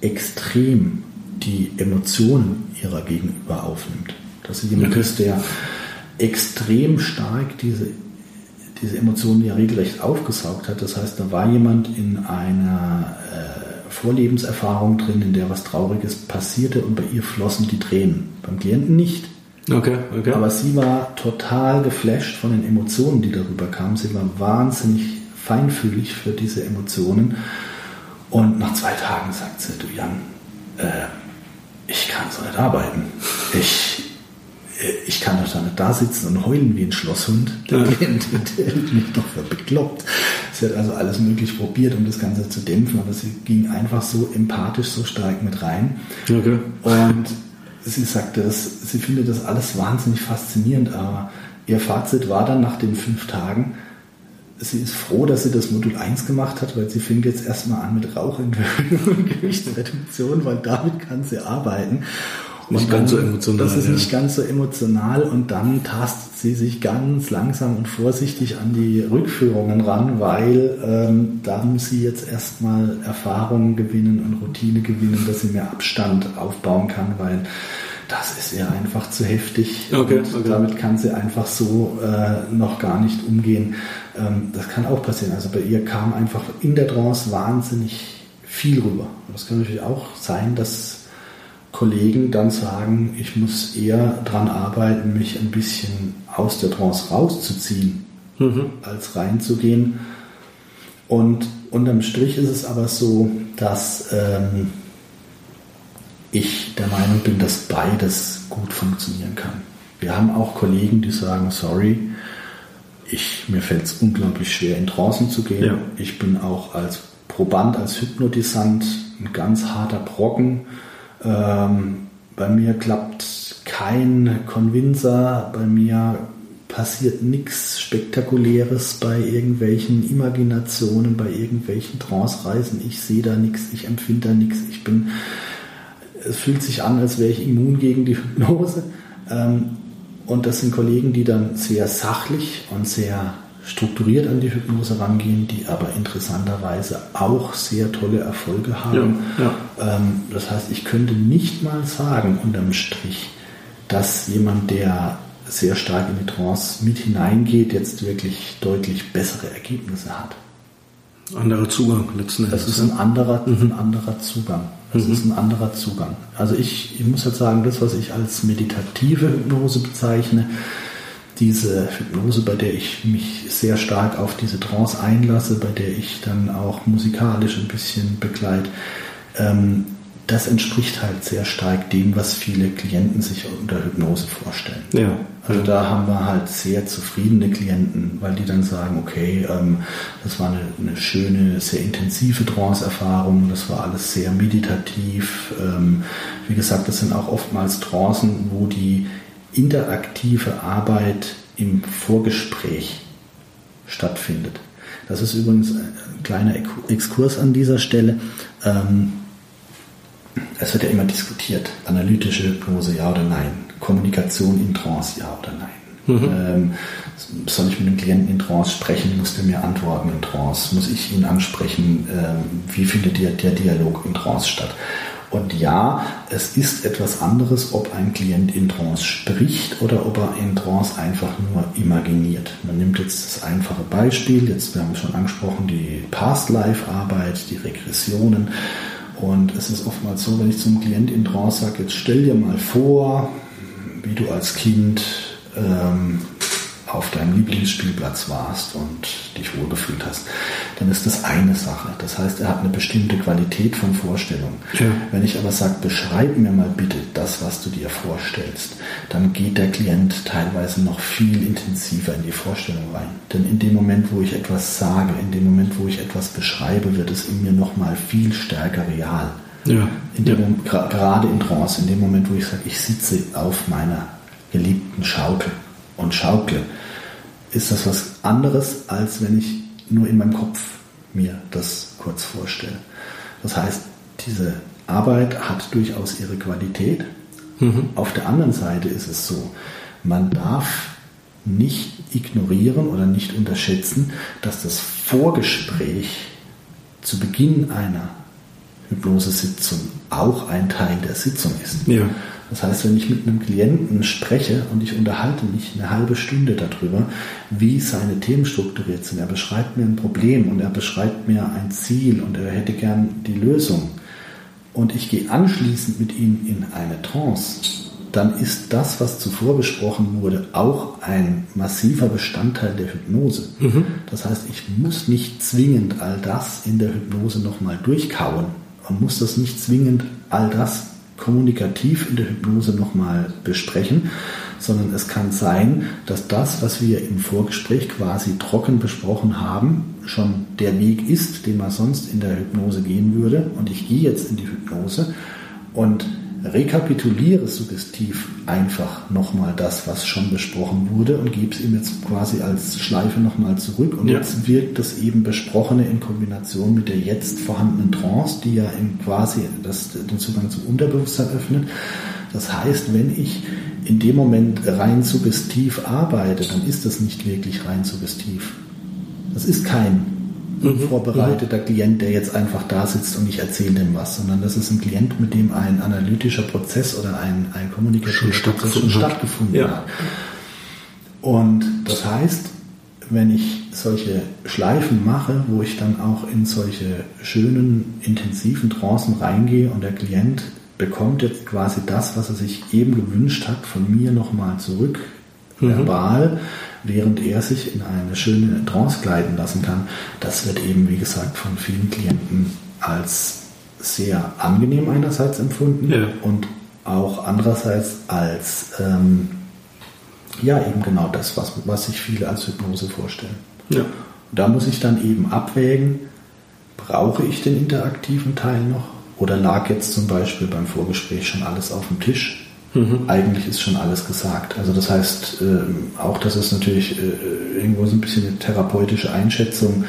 extrem die Emotionen ihrer Gegenüber aufnimmt. Dass sie jemand ist, der extrem stark diese, diese Emotionen ja regelrecht aufgesaugt hat. Das heißt, da war jemand in einer äh, Vorlebenserfahrung drin, in der was Trauriges passierte und bei ihr flossen die Tränen. Beim Klienten nicht. Okay, okay. Aber sie war total geflasht von den Emotionen, die darüber kamen. Sie war wahnsinnig feinfühlig für diese Emotionen. Und nach zwei Tagen sagt sie, du Jan, äh, ich kann so nicht arbeiten. Ich, ich kann doch da nicht da sitzen und heulen wie ein Schlosshund. Der hält mich doch für bekloppt. Sie hat also alles möglich probiert, um das Ganze zu dämpfen, aber sie ging einfach so empathisch, so stark mit rein. Okay. Und sie sagte, sie findet das alles wahnsinnig faszinierend, aber ihr Fazit war dann nach den fünf Tagen, sie ist froh, dass sie das Modul 1 gemacht hat, weil sie fängt jetzt erstmal an mit Rauchentwöhnung (laughs) und Gewichtsreduktion, weil damit kann sie arbeiten. Nicht dann, ganz so emotional. Das ist ja. nicht ganz so emotional und dann tastet sie sich ganz langsam und vorsichtig an die Rückführungen ran, weil ähm, da muss sie jetzt erstmal Erfahrungen gewinnen und Routine gewinnen, dass sie mehr Abstand aufbauen kann, weil das ist ihr einfach zu heftig. Okay, okay. Damit kann sie einfach so äh, noch gar nicht umgehen. Ähm, das kann auch passieren. Also bei ihr kam einfach in der Trance wahnsinnig viel rüber. Und das kann natürlich auch sein, dass Kollegen dann sagen, ich muss eher daran arbeiten, mich ein bisschen aus der Trance rauszuziehen, mhm. als reinzugehen. Und unterm Strich ist es aber so, dass ähm, ich der Meinung bin, dass beides gut funktionieren kann. Wir haben auch Kollegen, die sagen, sorry, ich, mir fällt es unglaublich schwer, in Trancen zu gehen. Ja. Ich bin auch als Proband als Hypnotisant, ein ganz harter Brocken. Ähm, bei mir klappt kein Convincer, bei mir passiert nichts Spektakuläres bei irgendwelchen Imaginationen, bei irgendwelchen Trance-Reisen. Ich sehe da nichts, ich empfinde da nichts. Ich bin, es fühlt sich an, als wäre ich immun gegen die Hypnose. Ähm, und das sind Kollegen, die dann sehr sachlich und sehr strukturiert an die Hypnose rangehen, die aber interessanterweise auch sehr tolle Erfolge haben. Ja, ja. Ähm, das heißt, ich könnte nicht mal sagen, unterm Strich, dass jemand, der sehr stark in die Trance mit hineingeht, jetzt wirklich deutlich bessere Ergebnisse hat. Anderer Zugang letzten Endes. Das ist ein anderer, mhm. ein anderer Zugang. Das mhm. ist ein anderer Zugang. Also ich, ich muss jetzt sagen, das, was ich als meditative Hypnose bezeichne, diese Hypnose, bei der ich mich sehr stark auf diese Trance einlasse, bei der ich dann auch musikalisch ein bisschen begleite, ähm, das entspricht halt sehr stark dem, was viele Klienten sich unter Hypnose vorstellen. Ja. Also da haben wir halt sehr zufriedene Klienten, weil die dann sagen, okay, ähm, das war eine, eine, schöne, sehr intensive Trance-Erfahrung, das war alles sehr meditativ. Ähm, wie gesagt, das sind auch oftmals Trancen, wo die interaktive Arbeit im Vorgespräch stattfindet. Das ist übrigens ein kleiner Exkurs an dieser Stelle. Ähm, es wird ja immer diskutiert, analytische Hypnose ja oder nein, Kommunikation in Trance ja oder nein. Mhm. Ähm, soll ich mit dem Klienten in Trance sprechen, muss der mir antworten in Trance, muss ich ihn ansprechen, ähm, wie findet der, der Dialog in Trance statt. Und ja, es ist etwas anderes, ob ein Klient in Trance spricht oder ob er in Trance einfach nur imaginiert. Man nimmt jetzt das einfache Beispiel, jetzt wir haben schon angesprochen, die Past-Life-Arbeit, die Regressionen. Und es ist oftmals so, wenn ich zum Klient in Trance sage, jetzt stell dir mal vor, wie du als Kind ähm, auf deinem Lieblingsspielplatz warst und dich wohlgefühlt hast, dann ist das eine Sache. Das heißt, er hat eine bestimmte Qualität von Vorstellung. Ja. Wenn ich aber sage, beschreib mir mal bitte das, was du dir vorstellst, dann geht der Klient teilweise noch viel intensiver in die Vorstellung rein. Denn in dem Moment, wo ich etwas sage, in dem Moment, wo ich etwas beschreibe, wird es in mir noch mal viel stärker real. Ja. In dem. Moment, gerade in Trance, in dem Moment, wo ich sage, ich sitze auf meiner geliebten Schaukel und schaukle, ist das was anderes, als wenn ich nur in meinem Kopf mir das kurz vorstelle. Das heißt, diese Arbeit hat durchaus ihre Qualität. Mhm. Auf der anderen Seite ist es so, man darf nicht ignorieren oder nicht unterschätzen, dass das Vorgespräch zu Beginn einer Hypnosesitzung auch ein Teil der Sitzung ist. Ja. Das heißt, wenn ich mit einem Klienten spreche und ich unterhalte mich eine halbe Stunde darüber, wie seine Themen strukturiert sind, er beschreibt mir ein Problem und er beschreibt mir ein Ziel und er hätte gern die Lösung und ich gehe anschließend mit ihm in eine Trance, dann ist das, was zuvor besprochen wurde, auch ein massiver Bestandteil der Hypnose. Mhm. Das heißt, ich muss nicht zwingend all das in der Hypnose nochmal durchkauen. Man muss das nicht zwingend all das kommunikativ in der Hypnose nochmal besprechen, sondern es kann sein, dass das, was wir im Vorgespräch quasi trocken besprochen haben, schon der Weg ist, den man sonst in der Hypnose gehen würde. Und ich gehe jetzt in die Hypnose und rekapituliere suggestiv einfach nochmal das, was schon besprochen wurde und gebe es ihm jetzt quasi als Schleife nochmal zurück. Und ja. jetzt wirkt das eben Besprochene in Kombination mit der jetzt vorhandenen Trance, die ja quasi das, den Zugang zum Unterbewusstsein öffnet. Das heißt, wenn ich in dem Moment rein suggestiv arbeite, dann ist das nicht wirklich rein suggestiv. Das ist kein mhm. vorbereiteter mhm. Klient, der jetzt einfach da sitzt und ich erzähle dem was, sondern das ist ein Klient, mit dem ein analytischer Prozess oder ein, ein kommunikativer schon Prozess schon stattgefunden ja. hat. Und das heißt, wenn ich solche Schleifen mache, wo ich dann auch in solche schönen, intensiven Trancen reingehe und der Klient bekommt jetzt quasi das, was er sich eben gewünscht hat, von mir nochmal zurück, mhm. verbal, während er sich in eine schöne Trance gleiten lassen kann. Das wird eben, wie gesagt, von vielen Klienten als sehr angenehm einerseits empfunden ja. und auch andererseits als ähm, ja eben genau das, was, was sich viele als Hypnose vorstellen. Ja. Da muss ich dann eben abwägen, brauche ich den interaktiven Teil noch? Oder lag jetzt zum Beispiel beim Vorgespräch schon alles auf dem Tisch? Mhm. Eigentlich ist schon alles gesagt. Also das heißt, äh, auch das ist natürlich äh, irgendwo so ein bisschen eine therapeutische Einschätzung.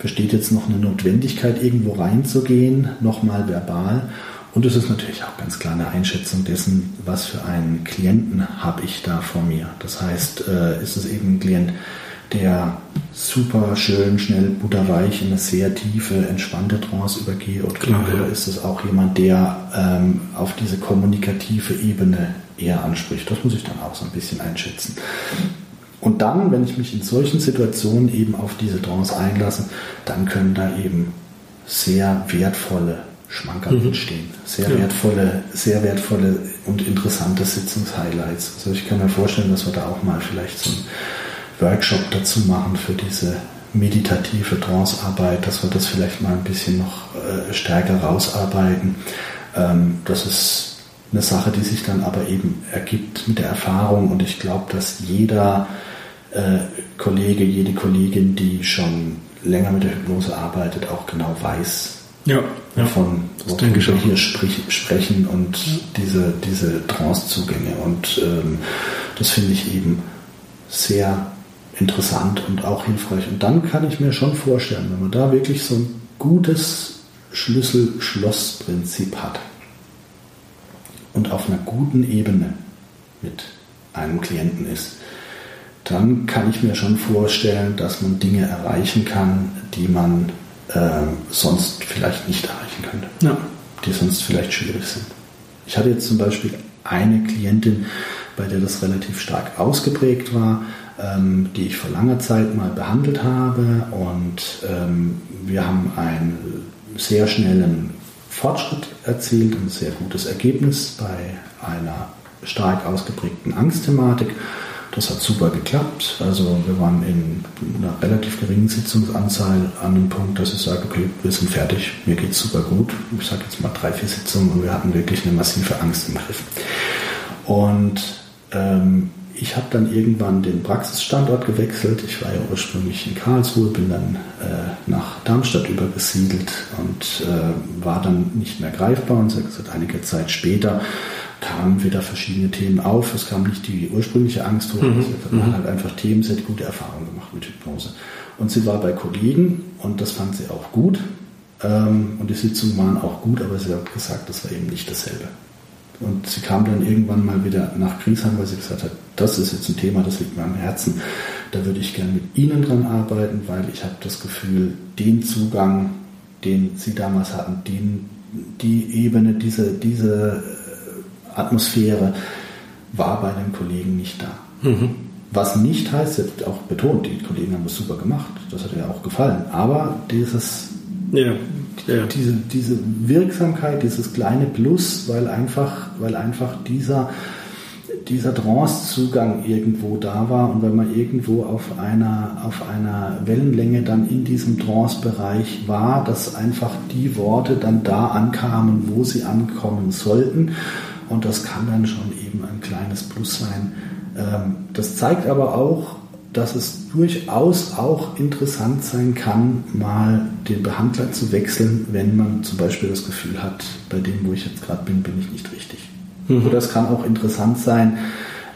Besteht jetzt noch eine Notwendigkeit, irgendwo reinzugehen, nochmal verbal? Und es ist natürlich auch ganz klar eine Einschätzung dessen, was für einen Klienten habe ich da vor mir. Das heißt, äh, ist es eben ein Klient, der super schön, schnell, butterweich in eine sehr tiefe, entspannte Trance übergeht? Oder, Klar, ja. ist es auch jemand, der ähm, auf diese kommunikative Ebene eher anspricht? Das muss ich dann auch so ein bisschen einschätzen. Und dann, wenn ich mich in solchen Situationen eben auf diese Trance einlasse, dann können da eben sehr wertvolle Schmankerl mhm. entstehen. Sehr ja. wertvolle, sehr wertvolle und interessante Sitzungshighlights. Also ich kann mir vorstellen, dass wir da auch mal vielleicht so ein Workshop dazu machen für diese meditative Trancearbeit, dass wir das vielleicht mal ein bisschen noch äh, stärker rausarbeiten. Ähm, das ist eine Sache, die sich dann aber eben ergibt mit der Erfahrung und ich glaube, dass jeder äh, Kollege, jede Kollegin, die schon länger mit der Hypnose arbeitet, auch genau weiß, ja, ja. wovon, wovon wir hier sprich, sprechen und ja. diese, diese Trancezugänge. Und ähm, das finde ich eben sehr interessant und auch hilfreich. Und dann kann ich mir schon vorstellen, wenn man da wirklich so ein gutes Schlüssel-Schloss-Prinzip hat und auf einer guten Ebene mit einem Klienten ist, dann kann ich mir schon vorstellen, dass man Dinge erreichen kann, die man äh, sonst vielleicht nicht erreichen könnte. Ja. Die sonst vielleicht schwierig sind. Ich hatte jetzt zum Beispiel eine Klientin, bei der das relativ stark ausgeprägt war ähm, die ich vor langer Zeit mal behandelt habe. Und ähm, wir haben einen sehr schnellen Fortschritt erzielt, ein sehr gutes Ergebnis bei einer stark ausgeprägten Angstthematik. Das hat super geklappt. Also wir waren in einer relativ geringen Sitzungsanzahl an einem Punkt, dass ich sage, okay, wir sind fertig, mir geht es super gut. Ich sage jetzt mal drei, vier Sitzungen und wir hatten wirklich eine massive Angst im Griff. Und ähm, ich habe dann irgendwann den Praxisstandort gewechselt. Ich war ja ursprünglich in Karlsruhe, bin dann äh, nach Darmstadt übergesiedelt und äh, war dann nicht mehr greifbar. Und seit einiger Zeit später kamen wieder verschiedene Themen auf. Es kam nicht die ursprüngliche Angst hoch, mhm. man hat halt einfach Themen, sie hat gute Erfahrungen gemacht mit Hypnose. Und sie war bei Kollegen und das fand sie auch gut. Ähm, und die Sitzungen waren auch gut, aber sie hat gesagt, das war eben nicht dasselbe. Und sie kam dann irgendwann mal wieder nach Griesheim, weil sie gesagt hat, das ist jetzt ein Thema, das liegt mir am Herzen. Da würde ich gerne mit Ihnen dran arbeiten, weil ich habe das Gefühl, den Zugang, den Sie damals hatten, den, die Ebene, diese, diese äh, Atmosphäre war bei den Kollegen nicht da. Mhm. Was nicht heißt, hat auch betont, die Kollegen haben das super gemacht, das hat ihr auch gefallen. Aber dieses, ja ja. diese, diese Wirksamkeit, dieses kleine Plus, weil einfach, weil einfach dieser, dieser Trance-Zugang irgendwo da war und wenn man irgendwo auf einer, auf einer Wellenlänge dann in diesem Trance-Bereich war, dass einfach die Worte dann da ankamen, wo sie ankommen sollten. Und das kann dann schon eben ein kleines Plus sein. Ähm, das zeigt aber auch, dass es durchaus auch interessant sein kann, mal den Behandler zu wechseln, wenn man zum Beispiel das Gefühl hat, bei dem, wo ich jetzt gerade bin, bin ich nicht richtig. Mhm. Oder es kann auch interessant sein,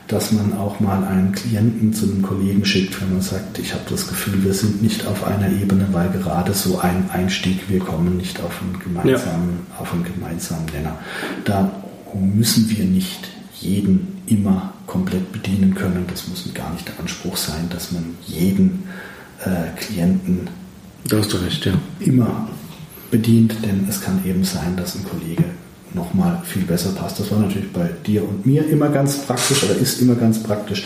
dass man auch mal einen Klienten zu einem Kollegen schickt, wenn man sagt, ich habe das Gefühl, wir sind nicht auf einer Ebene, weil gerade so ein Einstieg, wir kommen nicht auf einen gemeinsamen, ja. auf einen gemeinsamen Nenner. Da müssen wir nicht jeden immer komplett bedienen können. Das muss gar nicht der Anspruch sein, dass man jeden äh, Klienten recht, ja. immer bedient, denn es kann eben sein, dass ein Kollege nochmal viel besser passt. Das war natürlich bei dir und mir immer ganz praktisch oder ist immer ganz praktisch,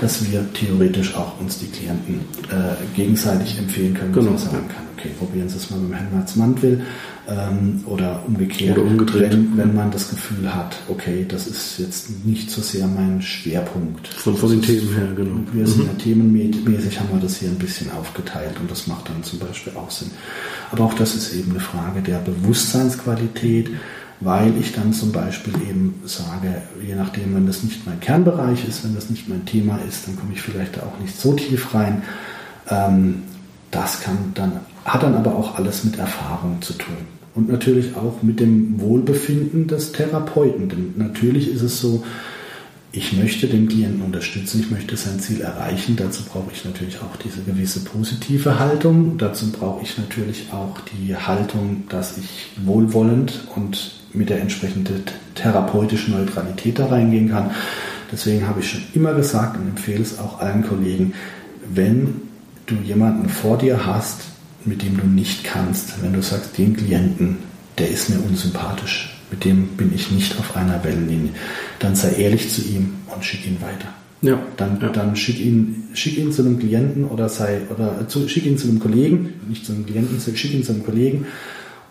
dass wir theoretisch auch uns die Klienten äh, gegenseitig empfehlen können, genau. dass man sagen kann, okay, probieren Sie es mal mit dem Herrn Matzmantel ähm, oder umgekehrt, oder umgedreht. Wenn, wenn man das Gefühl hat, okay, das ist jetzt nicht so sehr mein Schwerpunkt. Von, von den Themen her, genau. Wir sind mhm. ja themenmäßig, haben wir das hier ein bisschen aufgeteilt und das macht dann zum Beispiel auch Sinn. Aber auch das ist eben eine Frage der Bewusstseinsqualität weil ich dann zum Beispiel eben sage, je nachdem, wenn das nicht mein Kernbereich ist, wenn das nicht mein Thema ist, dann komme ich vielleicht da auch nicht so tief rein. Ähm, das kann dann, hat dann aber auch alles mit Erfahrung zu tun. Und natürlich auch mit dem Wohlbefinden des Therapeuten. Denn natürlich ist es so, ich möchte den Klienten unterstützen, ich möchte sein Ziel erreichen. Dazu brauche ich natürlich auch diese gewisse positive Haltung. Dazu brauche ich natürlich auch die Haltung, dass ich wohlwollend und mit der entsprechenden therapeutischen Neutralität da reingehen kann. Deswegen habe ich schon immer gesagt und empfehle es auch allen Kollegen, wenn du jemanden vor dir hast, mit dem du nicht kannst, wenn du sagst, den Klienten, der ist mir unsympathisch, mit dem bin ich nicht auf einer Wellenlinie, dann sei ehrlich zu ihm und schick ihn weiter. Ja, dann, ja. dann schick, ihn, schick ihn zu einem Klienten oder sei oder zu, schick ihn zu einem Kollegen, nicht zu einem Klienten, schick ihn zu einem Kollegen.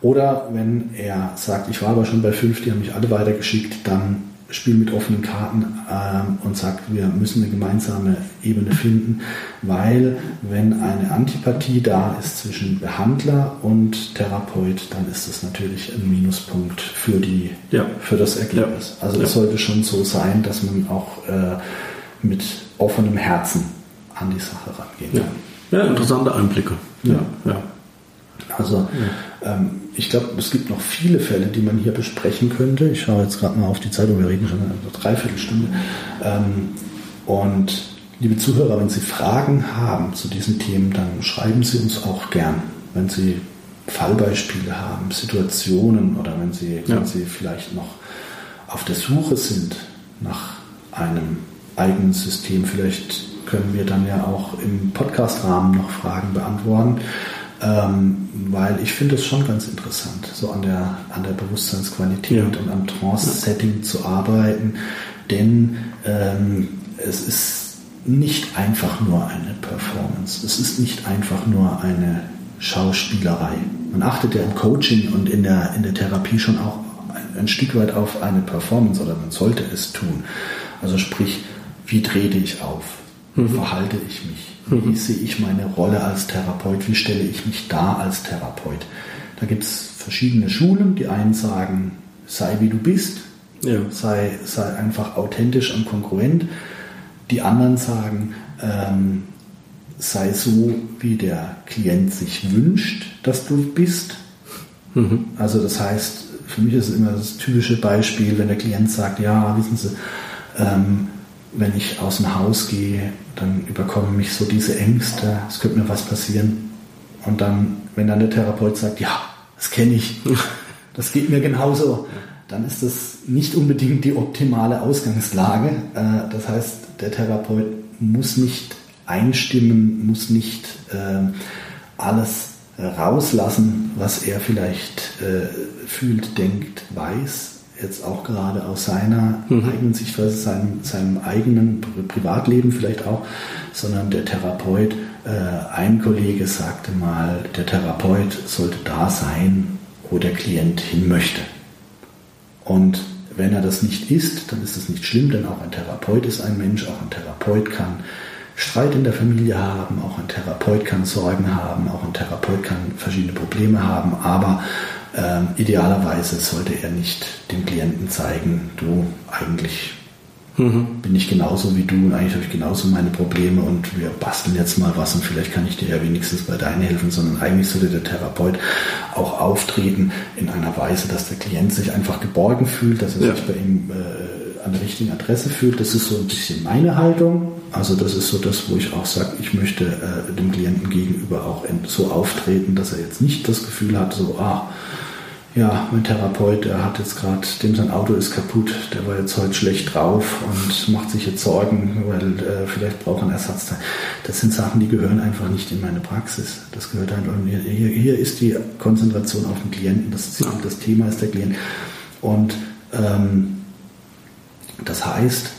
Oder wenn er sagt, ich war aber schon bei fünf, die haben mich alle weitergeschickt, dann spiel mit offenen Karten ähm, und sagt, wir müssen eine gemeinsame Ebene finden, weil wenn eine Antipathie da ist zwischen Behandler und Therapeut, dann ist das natürlich ein Minuspunkt für, die, ja. für das Ergebnis. Ja. Also es ja. sollte schon so sein, dass man auch äh, mit offenem Herzen an die Sache rangehen kann. Ja, interessante Einblicke. Ja. ja. Also ich glaube, es gibt noch viele Fälle, die man hier besprechen könnte. Ich schaue jetzt gerade mal auf die Zeitung, wir reden schon eine Dreiviertelstunde. Ähm, und liebe Zuhörer, wenn Sie Fragen haben zu diesen Themen, dann schreiben Sie uns auch gern. Wenn Sie Fallbeispiele haben, Situationen oder wenn Sie, ja. wenn Sie vielleicht noch auf der Suche sind nach einem eigenen System, vielleicht können wir dann ja auch im Podcast-Rahmen noch Fragen beantworten. Ähm, weil ich finde es schon ganz interessant, so an der, an der Bewusstseinsqualität ja. und am Trance-Setting zu arbeiten, denn ähm, es ist nicht einfach nur eine Performance, es ist nicht einfach nur eine Schauspielerei. Man achtet ja im Coaching und in der, in der Therapie schon auch ein, ein Stück weit auf eine Performance oder man sollte es tun. Also sprich, wie trete ich auf? Wie mhm. verhalte ich mich? Wie mhm. sehe ich meine Rolle als Therapeut? Wie stelle ich mich da als Therapeut? Da gibt es verschiedene Schulen. Die einen sagen, sei wie du bist, ja. sei, sei einfach authentisch und konkurrent. Die anderen sagen, ähm, sei so, wie der Klient sich wünscht, dass du bist. Mhm. Also das heißt, für mich ist es immer das typische Beispiel, wenn der Klient sagt, ja, wissen Sie, ähm, wenn ich aus dem Haus gehe, dann überkommen mich so diese Ängste, es könnte mir was passieren. Und dann, wenn dann der Therapeut sagt, ja, das kenne ich, (laughs) das geht mir genauso, dann ist das nicht unbedingt die optimale Ausgangslage. Äh, das heißt, der Therapeut muss nicht einstimmen, muss nicht äh, alles rauslassen, was er vielleicht äh, fühlt, denkt, weiß, jetzt auch gerade aus seiner mhm. eigenen Sichtweise, seinem, seinem eigenen Privatleben vielleicht auch, sondern der Therapeut, äh, ein Kollege sagte mal, der Therapeut sollte da sein, wo der Klient hin möchte. Und wenn er das nicht ist, dann ist das nicht schlimm, denn auch ein Therapeut ist ein Mensch, auch ein Therapeut kann Streit in der Familie haben, auch ein Therapeut kann Sorgen haben, auch ein Therapeut kann verschiedene Probleme haben, aber ähm, idealerweise sollte er nicht dem Klienten zeigen, du eigentlich mhm. bin ich genauso wie du und eigentlich habe ich genauso meine Probleme und wir basteln jetzt mal was und vielleicht kann ich dir ja wenigstens bei deinen helfen, sondern eigentlich sollte der Therapeut auch auftreten in einer Weise, dass der Klient sich einfach geborgen fühlt, dass er ja. sich bei ihm äh, an der richtigen Adresse fühlt. Das ist so ein bisschen meine Haltung. Also das ist so das, wo ich auch sage, ich möchte äh, dem Klienten gegenüber auch so auftreten, dass er jetzt nicht das Gefühl hat, so, ah, ja, mein Therapeut, der hat jetzt gerade, dem sein Auto ist kaputt, der war jetzt heute schlecht drauf und macht sich jetzt Sorgen, weil äh, vielleicht braucht er einen Ersatzteil. Das sind Sachen, die gehören einfach nicht in meine Praxis. Das gehört einfach, hier, hier ist die Konzentration auf den Klienten, das, das Thema ist der Klient. Und ähm, das heißt,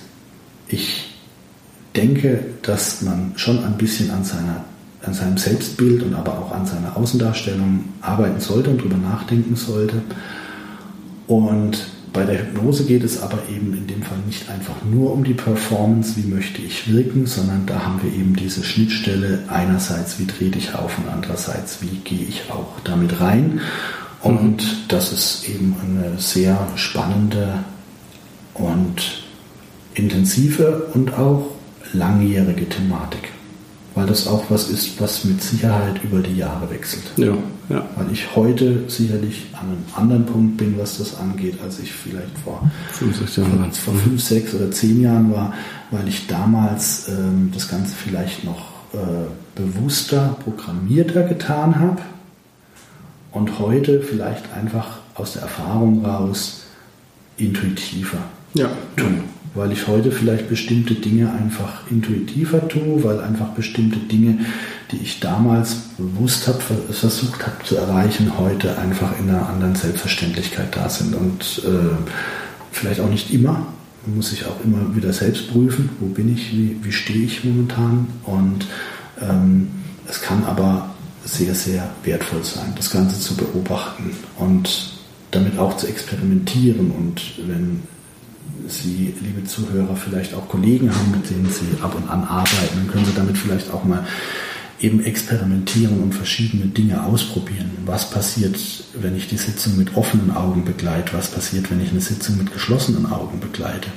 ich denke, dass man schon ein bisschen an seiner an seinem Selbstbild und aber auch an seiner Außendarstellung arbeiten sollte und darüber nachdenken sollte. Und bei der Hypnose geht es aber eben in dem Fall nicht einfach nur um die Performance, wie möchte ich wirken, sondern da haben wir eben diese Schnittstelle einerseits, wie trete ich auf und andererseits, wie gehe ich auch damit rein. Und das ist eben eine sehr spannende und intensive und auch langjährige Thematik. Weil das auch was ist, was mit Sicherheit über die Jahre wechselt. Ja, ja. Weil ich heute sicherlich an einem anderen Punkt bin, was das angeht, als ich vielleicht vor fünf, sechs Jahren, vor fünf, sechs oder zehn Jahren war, weil ich damals ähm, das Ganze vielleicht noch äh, bewusster, programmierter getan habe und heute vielleicht einfach aus der Erfahrung raus intuitiver ja. tue. Weil ich heute vielleicht bestimmte Dinge einfach intuitiver tue, weil einfach bestimmte Dinge, die ich damals bewusst habe, versucht habe zu erreichen, heute einfach in einer anderen Selbstverständlichkeit da sind. Und äh, vielleicht auch nicht immer. Muss sich auch immer wieder selbst prüfen, wo bin ich, wie, wie stehe ich momentan. Und ähm, es kann aber sehr, sehr wertvoll sein, das Ganze zu beobachten und damit auch zu experimentieren. Und wenn Sie, liebe Zuhörer, vielleicht auch Kollegen haben, mit denen Sie ab und an arbeiten, dann können Sie damit vielleicht auch mal eben experimentieren und verschiedene Dinge ausprobieren. Was passiert, wenn ich die Sitzung mit offenen Augen begleite? Was passiert, wenn ich eine Sitzung mit geschlossenen Augen begleite?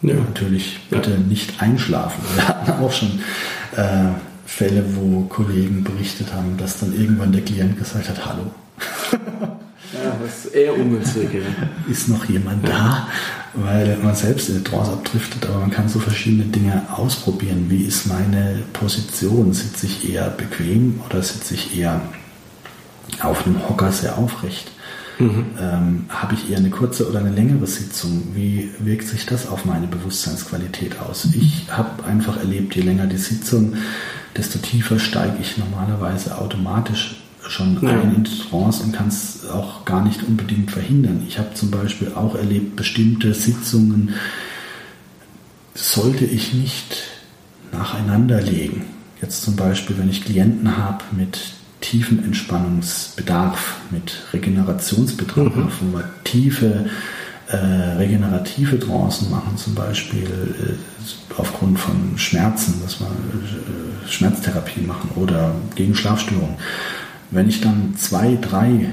Ja. Natürlich bitte ja. nicht einschlafen. Wir hatten auch schon äh, Fälle, wo Kollegen berichtet haben, dass dann irgendwann der Klient gesagt hat, hallo. (laughs) Ist eher ungünstig. Ja. Ist noch jemand da? Weil man selbst in die Trance abdriftet, aber man kann so verschiedene Dinge ausprobieren. Wie ist meine Position? Sitze ich eher bequem oder sitze ich eher auf einem Hocker sehr aufrecht? Mhm. Ähm, Habe ich eher eine kurze oder eine längere Sitzung? Wie wirkt sich das auf meine Bewusstseinsqualität aus? Ich habe einfach erlebt, je länger die Sitzung, desto tiefer steige ich normalerweise automatisch schon ja. ein in Trance und kann es auch gar nicht unbedingt verhindern. Ich habe zum Beispiel auch erlebt, bestimmte Sitzungen sollte ich nicht nacheinander legen. Jetzt zum Beispiel, wenn ich Klienten habe mit tiefen Entspannungsbedarf, mit Regenerationsbedarf, mhm. wo wir tiefe äh, regenerative Trancen machen, zum Beispiel äh, aufgrund von Schmerzen, dass wir äh, Schmerztherapie machen oder gegen Schlafstörungen. Wenn ich dann zwei, drei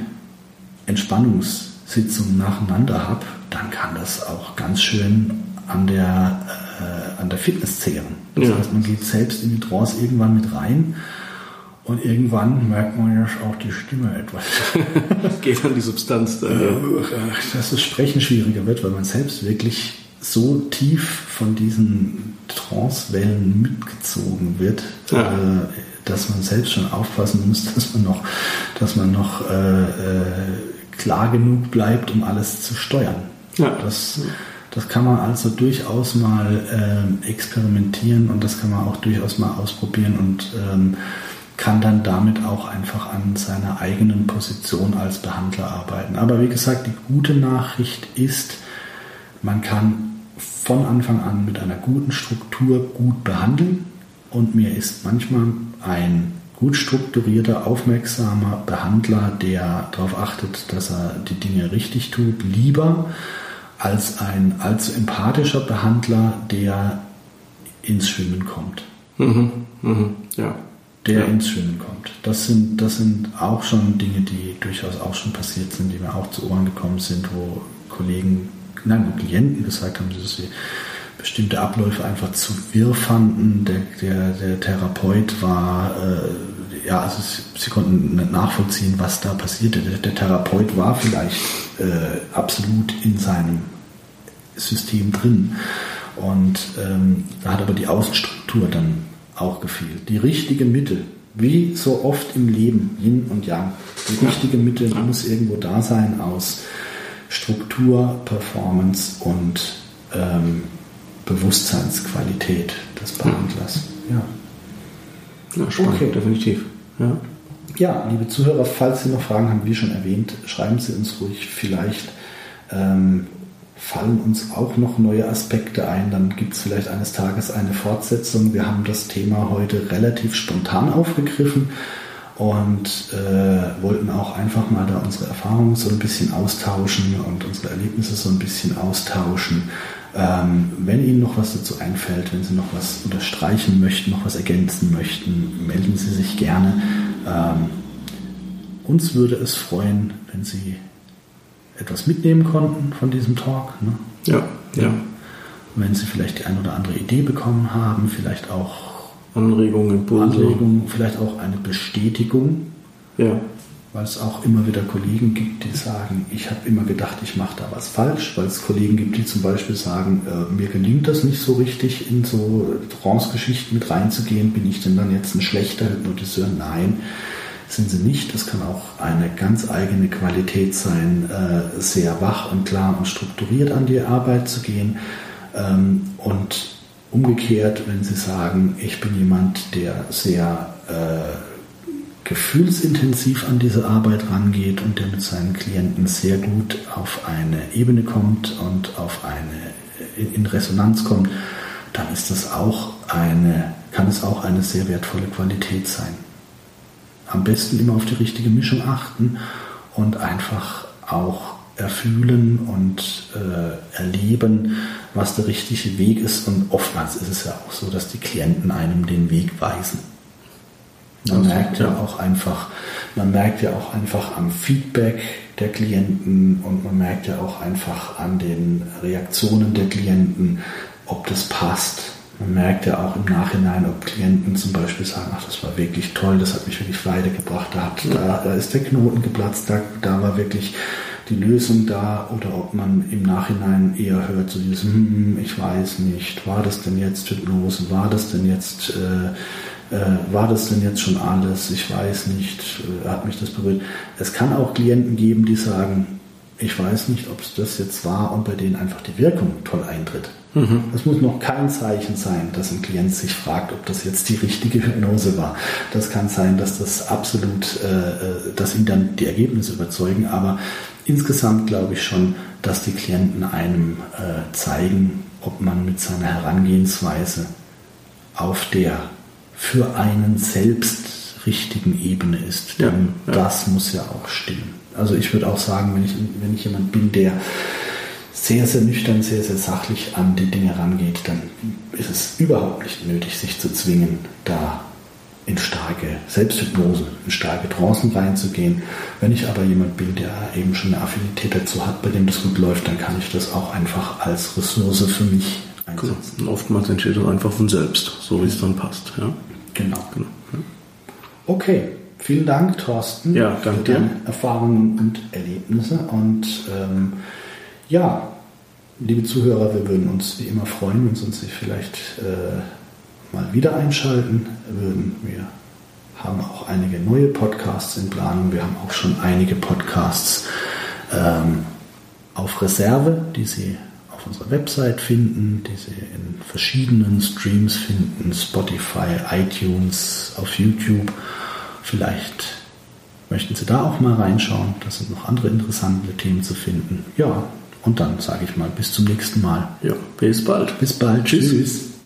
Entspannungssitzungen nacheinander habe, dann kann das auch ganz schön an der, äh, an der Fitness zehren. Das ja. heißt, man geht selbst in die Trance irgendwann mit rein und irgendwann merkt man ja auch die Stimme etwas. (laughs) Geht an die Substanz dann. Ja. Dass das Sprechen schwieriger wird, weil man selbst wirklich so tief von diesen Trance-Wellen mitgezogen wird, ja. äh, dass man selbst schon aufpassen muss, (laughs) dass man noch, dass man noch äh, äh, klar genug bleibt, um alles zu steuern. Ja. Das, das kann man also durchaus mal äh, experimentieren und das kann man auch durchaus mal ausprobieren und ähm, kann dann damit auch einfach an seiner eigenen Position als Behandler arbeiten. Aber wie gesagt, die gute Nachricht ist, man kann von Anfang an mit einer guten Struktur gut behandeln und mir ist manchmal ein gut strukturierter, aufmerksamer Behandler, der darauf achtet, dass er die Dinge richtig tut, lieber als ein allzu empathischer Behandler, der ins Schwimmen kommt. Mhm, mh, ja der ja. ins Schwimmen kommt. Das sind, das sind auch schon Dinge, die durchaus auch schon passiert sind, die mir auch zu Ohren gekommen sind, wo Kollegen, nein, Klienten gesagt haben, dass sie bestimmte Abläufe einfach zu wirr fanden. Der, der, der Therapeut war, äh, ja, also sie, konnten nicht nachvollziehen, was da passierte. Der, der Therapeut war vielleicht äh, absolut in seinem System drin. Und ähm, da hat aber die Außenstruktur dann auch gefehlt. Die richtige Mitte, wie so oft im Leben, Yin und Yang. Die richtige Mitte muss irgendwo da sein aus Struktur, Performance und ähm, Bewusstseinsqualität des Behandlers. Ja, ja spannend, okay. definitiv. Ja. ja, liebe Zuhörer, falls Sie noch Fragen haben, wie schon erwähnt, schreiben Sie uns ruhig vielleicht. Ähm, fallen uns auch noch neue Aspekte ein. Dann gibt es vielleicht eines Tages eine Fortsetzung. Wir haben das Thema heute relativ spontan aufgegriffen und äh, wollten auch einfach mal da unsere Erfahrungen so ein bisschen austauschen und unsere Erlebnisse so ein bisschen austauschen. Ähm, wenn Ihnen noch was dazu einfällt, wenn Sie noch was unterstreichen möchten, noch was ergänzen möchten, melden Sie sich gerne. Ähm, uns würde es freuen, wenn Sie etwas mitnehmen konnten von diesem Talk. Ne? Ja, ja. Wenn Sie vielleicht die eine oder andere Idee bekommen haben, vielleicht auch Anregung, Impulse. Anregung, vielleicht auch eine Bestätigung. Ja. Weil es auch immer wieder Kollegen gibt, die sagen, ich habe immer gedacht, ich mache da was falsch. Weil es Kollegen gibt, die zum Beispiel sagen, äh, mir gelingt das nicht so richtig, in so Trance-Geschichten mit reinzugehen. Bin ich denn dann jetzt ein schlechter Hypnotiseur? Nein sind sie nicht. Das kann auch eine ganz eigene Qualität sein, äh, sehr wach und klar und strukturiert an die Arbeit zu gehen. Ähm, und umgekehrt, wenn Sie sagen, ich bin jemand, der sehr äh, gefühlsintensiv an diese Arbeit rangeht und der mit seinen Klienten sehr gut auf eine Ebene kommt und auf eine in, Resonanz kommt, dann ist das auch eine, kann es auch eine sehr wertvolle Qualität sein am besten immer auf die richtige Mischung achten und einfach auch erfühlen und äh, erleben, was der richtige Weg ist. Und oftmals ist es ja auch so, dass die Klienten einem den Weg weisen. Man also, merkt ja auch einfach, man merkt ja auch einfach am Feedback der Klienten und man merkt ja auch einfach an den Reaktionen der Klienten, ob das passt. Man merkt ja auch im Nachhinein, ob Klienten zum Beispiel sagen, ach, das war wirklich toll, das hat mich wirklich weitergebracht, da, hat, da, da ist der Knoten geplatzt, da, da war wirklich die Lösung da. Oder ob man im Nachhinein eher hört, so dieses, hm, ich weiß nicht, war das denn jetzt Hypnose, war das denn jetzt, äh, äh, war das denn jetzt schon alles, ich weiß nicht, äh, hat mich das berührt. Es kann auch Klienten geben, die sagen, ich weiß nicht, ob es das jetzt war und bei denen einfach die Wirkung toll eintritt. Mhm. Das muss noch kein Zeichen sein, dass ein Klient sich fragt, ob das jetzt die richtige Hypnose war. Das kann sein, dass das absolut, äh, äh, dass ihn dann die Ergebnisse überzeugen, aber insgesamt glaube ich schon, dass die Klienten einem äh, zeigen, ob man mit seiner Herangehensweise auf der für einen selbst richtigen Ebene ist. Denn ja, ja. das muss ja auch stimmen. Also ich würde auch sagen, wenn ich, wenn ich jemand bin, der sehr, sehr nüchtern, sehr, sehr sachlich an die Dinge rangeht, dann ist es überhaupt nicht nötig, sich zu zwingen, da in starke Selbsthypnose, in starke Trancen reinzugehen. Wenn ich aber jemand bin, der eben schon eine Affinität dazu hat, bei dem das gut läuft, dann kann ich das auch einfach als Ressource für mich einsetzen. Genau. oftmals entsteht das einfach von selbst, so wie es dann passt. Ja? Genau. genau. Okay, vielen Dank, Thorsten, ja, danke für deine Erfahrungen und Erlebnisse. Und ähm, ja, liebe Zuhörer, wir würden uns wie immer freuen, wenn Sie uns vielleicht äh, mal wieder einschalten würden. Wir haben auch einige neue Podcasts in Planung. Wir haben auch schon einige Podcasts ähm, auf Reserve, die Sie auf unserer Website finden, die Sie in verschiedenen Streams finden, Spotify, iTunes, auf YouTube. Vielleicht möchten Sie da auch mal reinschauen. Da sind noch andere interessante Themen zu finden. Ja, und dann sage ich mal bis zum nächsten Mal. Ja, bis bald. Bis bald. Tschüss. Tschüss.